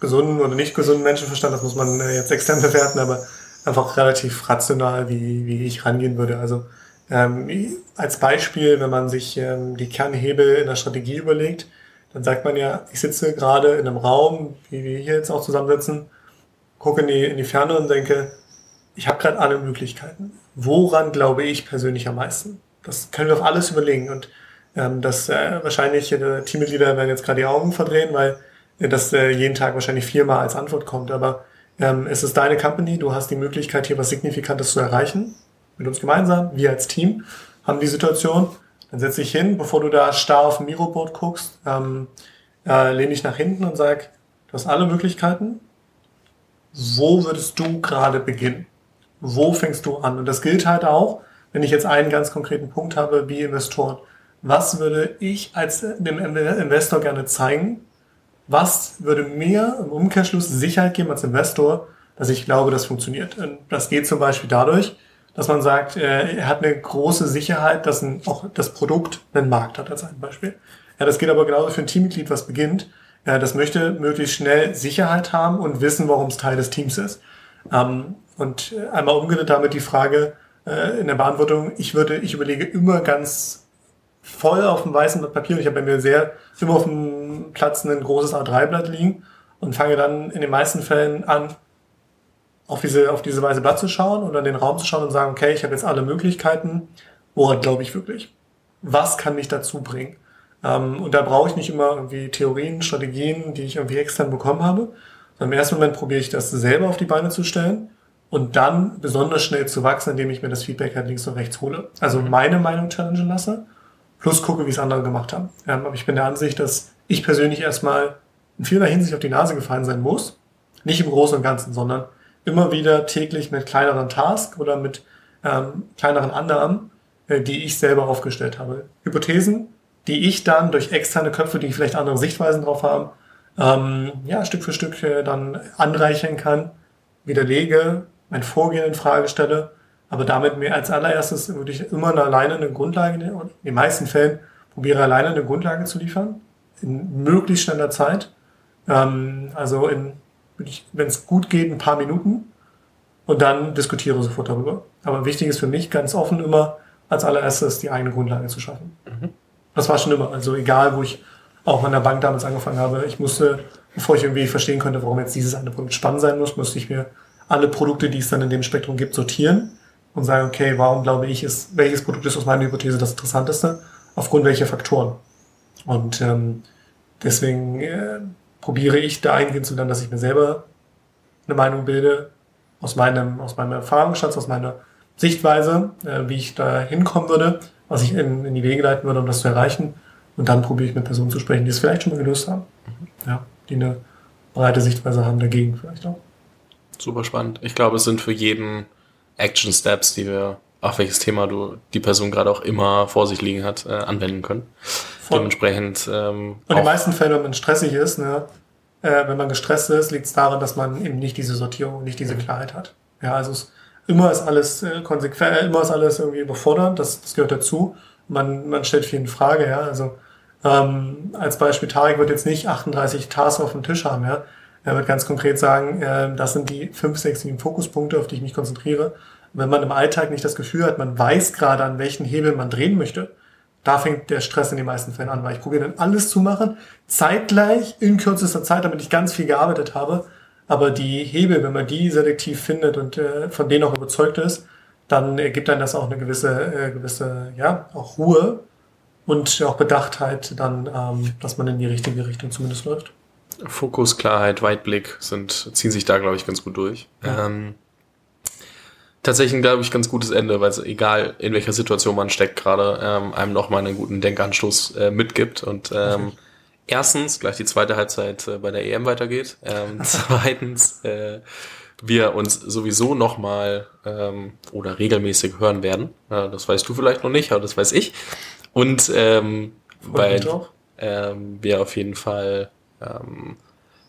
gesunden oder nicht gesunden Menschenverstand, das muss man äh, jetzt extern bewerten, aber einfach relativ rational, wie, wie ich rangehen würde. Also ähm, als Beispiel, wenn man sich ähm, die Kernhebel in der Strategie überlegt, dann sagt man ja, ich sitze gerade in einem Raum, wie wir hier jetzt auch zusammensitzen, gucke in die, in die Ferne und denke, ich habe gerade alle Möglichkeiten woran glaube ich persönlich am meisten? Das können wir auf alles überlegen und ähm, das äh, wahrscheinlich äh, Teammitglieder werden jetzt gerade die Augen verdrehen, weil äh, das äh, jeden Tag wahrscheinlich viermal als Antwort kommt. Aber ähm, es ist deine Company, du hast die Möglichkeit, hier was Signifikantes zu erreichen. Mit uns gemeinsam, wir als Team haben die Situation. Dann setze ich hin, bevor du da starr auf dem Miroboard guckst, ähm, äh, lehne ich nach hinten und sag, du hast alle Möglichkeiten. Wo würdest du gerade beginnen? wo fängst du an? Und das gilt halt auch, wenn ich jetzt einen ganz konkreten Punkt habe, wie Investoren. Was würde ich als dem Investor gerne zeigen? Was würde mir im Umkehrschluss Sicherheit geben als Investor, dass ich glaube, das funktioniert? Und das geht zum Beispiel dadurch, dass man sagt, äh, er hat eine große Sicherheit, dass ein, auch das Produkt einen Markt hat, als ein Beispiel. Ja, das geht aber genauso für ein Teammitglied, was beginnt. Ja, das möchte möglichst schnell Sicherheit haben und wissen, warum es Teil des Teams ist. Ähm, und äh, einmal umgedreht damit die Frage äh, in der Beantwortung, ich würde, ich überlege immer ganz voll auf dem weißen Blatt Papier. Ich habe bei mir sehr immer auf dem Platz ein großes A3-Blatt liegen. und fange dann in den meisten Fällen an, auf diese, auf diese Weise Blatt zu schauen oder in den Raum zu schauen und sagen, okay, ich habe jetzt alle Möglichkeiten, woran glaube ich wirklich? Was kann mich dazu bringen? Ähm, und da brauche ich nicht immer irgendwie Theorien, Strategien, die ich irgendwie extern bekommen habe. Im ersten Moment probiere ich das selber auf die Beine zu stellen und dann besonders schnell zu wachsen, indem ich mir das Feedback halt links und rechts hole. Also mhm. meine Meinung challengen lasse, plus gucke, wie es andere gemacht haben. Ähm, aber ich bin der Ansicht, dass ich persönlich erstmal in vieler Hinsicht auf die Nase gefallen sein muss. Nicht im Großen und Ganzen, sondern immer wieder täglich mit kleineren Tasks oder mit ähm, kleineren Annahmen, äh, die ich selber aufgestellt habe. Hypothesen, die ich dann durch externe Köpfe, die vielleicht andere Sichtweisen drauf haben, ähm, ja, Stück für Stück äh, dann anreichern kann, widerlege, mein Vorgehen in Frage stelle, aber damit mir als allererstes würde ich immer eine alleine eine Grundlage, in den meisten Fällen probiere alleine eine Grundlage zu liefern, in möglichst schneller Zeit, ähm, also in, wenn es gut geht, ein paar Minuten und dann diskutiere sofort darüber. Aber wichtig ist für mich ganz offen immer als allererstes die eigene Grundlage zu schaffen. Mhm. Das war schon immer. Also egal, wo ich auch an der Bank damals angefangen habe, ich musste, bevor ich irgendwie verstehen konnte, warum jetzt dieses eine Produkt spannend sein muss, musste ich mir alle Produkte, die es dann in dem Spektrum gibt, sortieren und sagen, okay, warum glaube ich, ist, welches Produkt ist aus meiner Hypothese das interessanteste, aufgrund welcher Faktoren. Und ähm, deswegen äh, probiere ich da eingehen zu lernen, dass ich mir selber eine Meinung bilde, aus meinem, aus meinem Erfahrungsschatz, aus meiner Sichtweise, äh, wie ich da hinkommen würde, was ich in, in die Wege leiten würde, um das zu erreichen. Und dann probiere ich mit Personen zu sprechen, die es vielleicht schon mal gelöst haben. Mhm. Ja, die eine breite Sichtweise haben dagegen vielleicht auch. Super spannend. Ich glaube, es sind für jeden Action Steps, die wir, auf welches Thema du die Person gerade auch immer vor sich liegen hat, äh, anwenden können. Voll. Dementsprechend. Ähm, Und in den meisten Fällen, wenn man stressig ist, ne, äh, wenn man gestresst ist, liegt es daran, dass man eben nicht diese Sortierung, nicht diese mhm. Klarheit hat. Ja, also es, immer ist alles äh, konsequent, äh, immer ist alles irgendwie überfordernd, das, das gehört dazu. Man, man stellt viel in Frage, ja. Also ähm, als Beispiel, Tarek wird jetzt nicht 38 Tasks auf dem Tisch haben, ja. Er wird ganz konkret sagen, äh, das sind die fünf, sechs, sieben Fokuspunkte, auf die ich mich konzentriere. wenn man im Alltag nicht das Gefühl hat, man weiß gerade, an welchen Hebel man drehen möchte, da fängt der Stress in den meisten Fällen an, weil ich probiere dann alles zu machen, zeitgleich, in kürzester Zeit, damit ich ganz viel gearbeitet habe. Aber die Hebel, wenn man die selektiv findet und äh, von denen auch überzeugt ist, dann äh, gibt dann das auch eine gewisse, äh, gewisse, ja, auch Ruhe und auch Bedachtheit dann, ähm, dass man in die richtige Richtung zumindest läuft. Fokus, Klarheit, Weitblick sind, ziehen sich da, glaube ich, ganz gut durch. Ja. Ähm, tatsächlich, glaube ich, ganz gutes Ende, weil es egal in welcher Situation man steckt gerade, ähm, einem nochmal einen guten Denkanstoß äh, mitgibt und ähm, erstens gleich die zweite Halbzeit äh, bei der EM weitergeht, ähm, zweitens äh, wir uns sowieso nochmal ähm, oder regelmäßig hören werden. Äh, das weißt du vielleicht noch nicht, aber das weiß ich. Und ähm, weil ähm, wir auf jeden Fall ähm,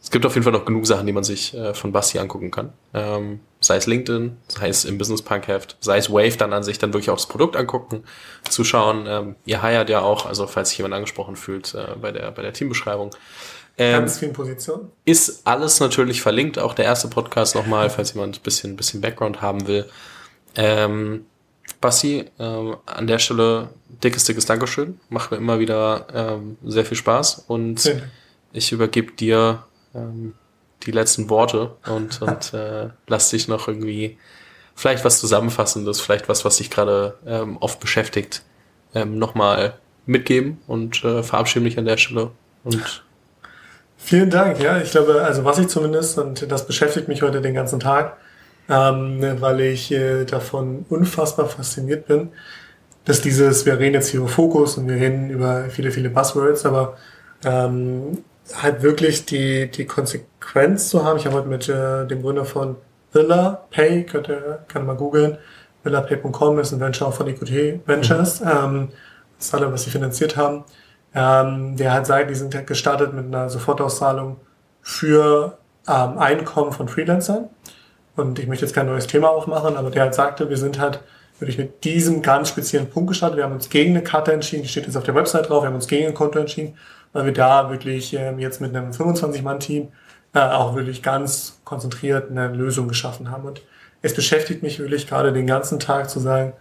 es gibt auf jeden Fall noch genug Sachen, die man sich äh, von Basti angucken kann. Ähm, sei es LinkedIn, sei es im Business Punk Heft, sei es Wave dann an sich dann wirklich auch das Produkt angucken, zuschauen. Ähm, ihr hired ja auch, also falls sich jemand angesprochen fühlt äh, bei der bei der Teambeschreibung. Ähm, Ganz vielen Positionen. Ist alles natürlich verlinkt, auch der erste Podcast nochmal, falls jemand ein bisschen, bisschen Background haben will. Ähm, Basti, ähm, an der Stelle dickes, dickes Dankeschön. Macht mir immer wieder ähm, sehr viel Spaß und Schön. ich übergebe dir ähm, die letzten Worte und, und äh, lass dich noch irgendwie vielleicht was Zusammenfassendes, vielleicht was, was dich gerade ähm, oft beschäftigt, ähm, nochmal mitgeben und äh, verabschiede mich an der Stelle. Und Vielen Dank, ja. Ich glaube, also was ich zumindest, und das beschäftigt mich heute den ganzen Tag, ähm, weil ich äh, davon unfassbar fasziniert bin, dass dieses, wir reden jetzt hier über Fokus und wir reden über viele, viele Buzzwords, aber ähm, halt wirklich die, die Konsequenz zu haben. Ich habe heute mit äh, dem Gründer von Villa Pay, könnt ihr, kann mal googeln, villapay.com ist ein Venture von EQT Ventures, mhm. ähm, das ist alle, was sie finanziert haben. Ähm, der hat sagt, die sind halt gestartet mit einer Sofortauszahlung für ähm, Einkommen von Freelancern. Und ich möchte jetzt kein neues Thema aufmachen, aber der halt sagte, wir sind halt wirklich mit diesem ganz speziellen Punkt gestartet. Wir haben uns gegen eine Karte entschieden, die steht jetzt auf der Website drauf, wir haben uns gegen ein Konto entschieden weil wir da wirklich ähm, jetzt mit einem 25-Mann-Team äh, auch wirklich ganz konzentriert eine Lösung geschaffen haben. Und es beschäftigt mich wirklich gerade den ganzen Tag zu sagen,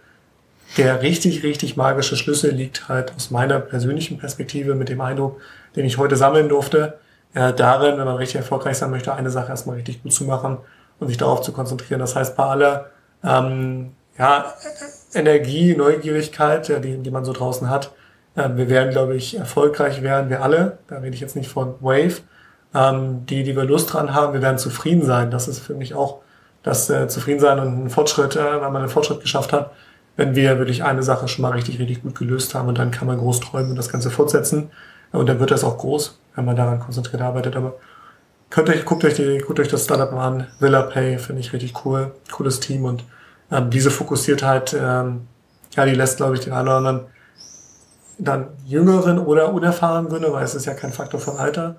der richtig, richtig magische Schlüssel liegt halt aus meiner persönlichen Perspektive mit dem Eindruck, den ich heute sammeln durfte, äh, darin, wenn man richtig erfolgreich sein möchte, eine Sache erstmal richtig gut zu machen und sich darauf zu konzentrieren. Das heißt, bei aller ähm, ja, Energie, Neugierigkeit, ja, die, die man so draußen hat, wir werden, glaube ich, erfolgreich werden, wir alle, da rede ich jetzt nicht von Wave, ähm, die, die wir Lust dran haben, wir werden zufrieden sein. Das ist für mich auch das äh, Zufriedensein und ein Fortschritt, äh, weil man einen Fortschritt geschafft hat, wenn wir wirklich eine Sache schon mal richtig, richtig gut gelöst haben und dann kann man groß träumen und das Ganze fortsetzen. Und dann wird das auch groß, wenn man daran konzentriert arbeitet. Aber könnt euch, guckt euch die, guckt euch das Startup an. Villa Pay finde ich richtig cool, cooles Team und ähm, diese Fokussiertheit, ähm, ja, die lässt, glaube ich, den einen oder anderen dann jüngeren oder unerfahrenen, weil es ist ja kein Faktor von Alter,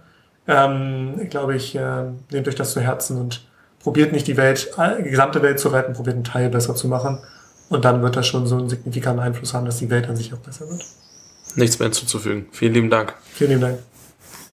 ähm, glaube ich, äh, nehmt euch das zu Herzen und probiert nicht die Welt, die gesamte Welt zu retten, probiert einen Teil besser zu machen. Und dann wird das schon so einen signifikanten Einfluss haben, dass die Welt an sich auch besser wird. Nichts mehr hinzuzufügen. Vielen lieben Dank. Vielen lieben Dank.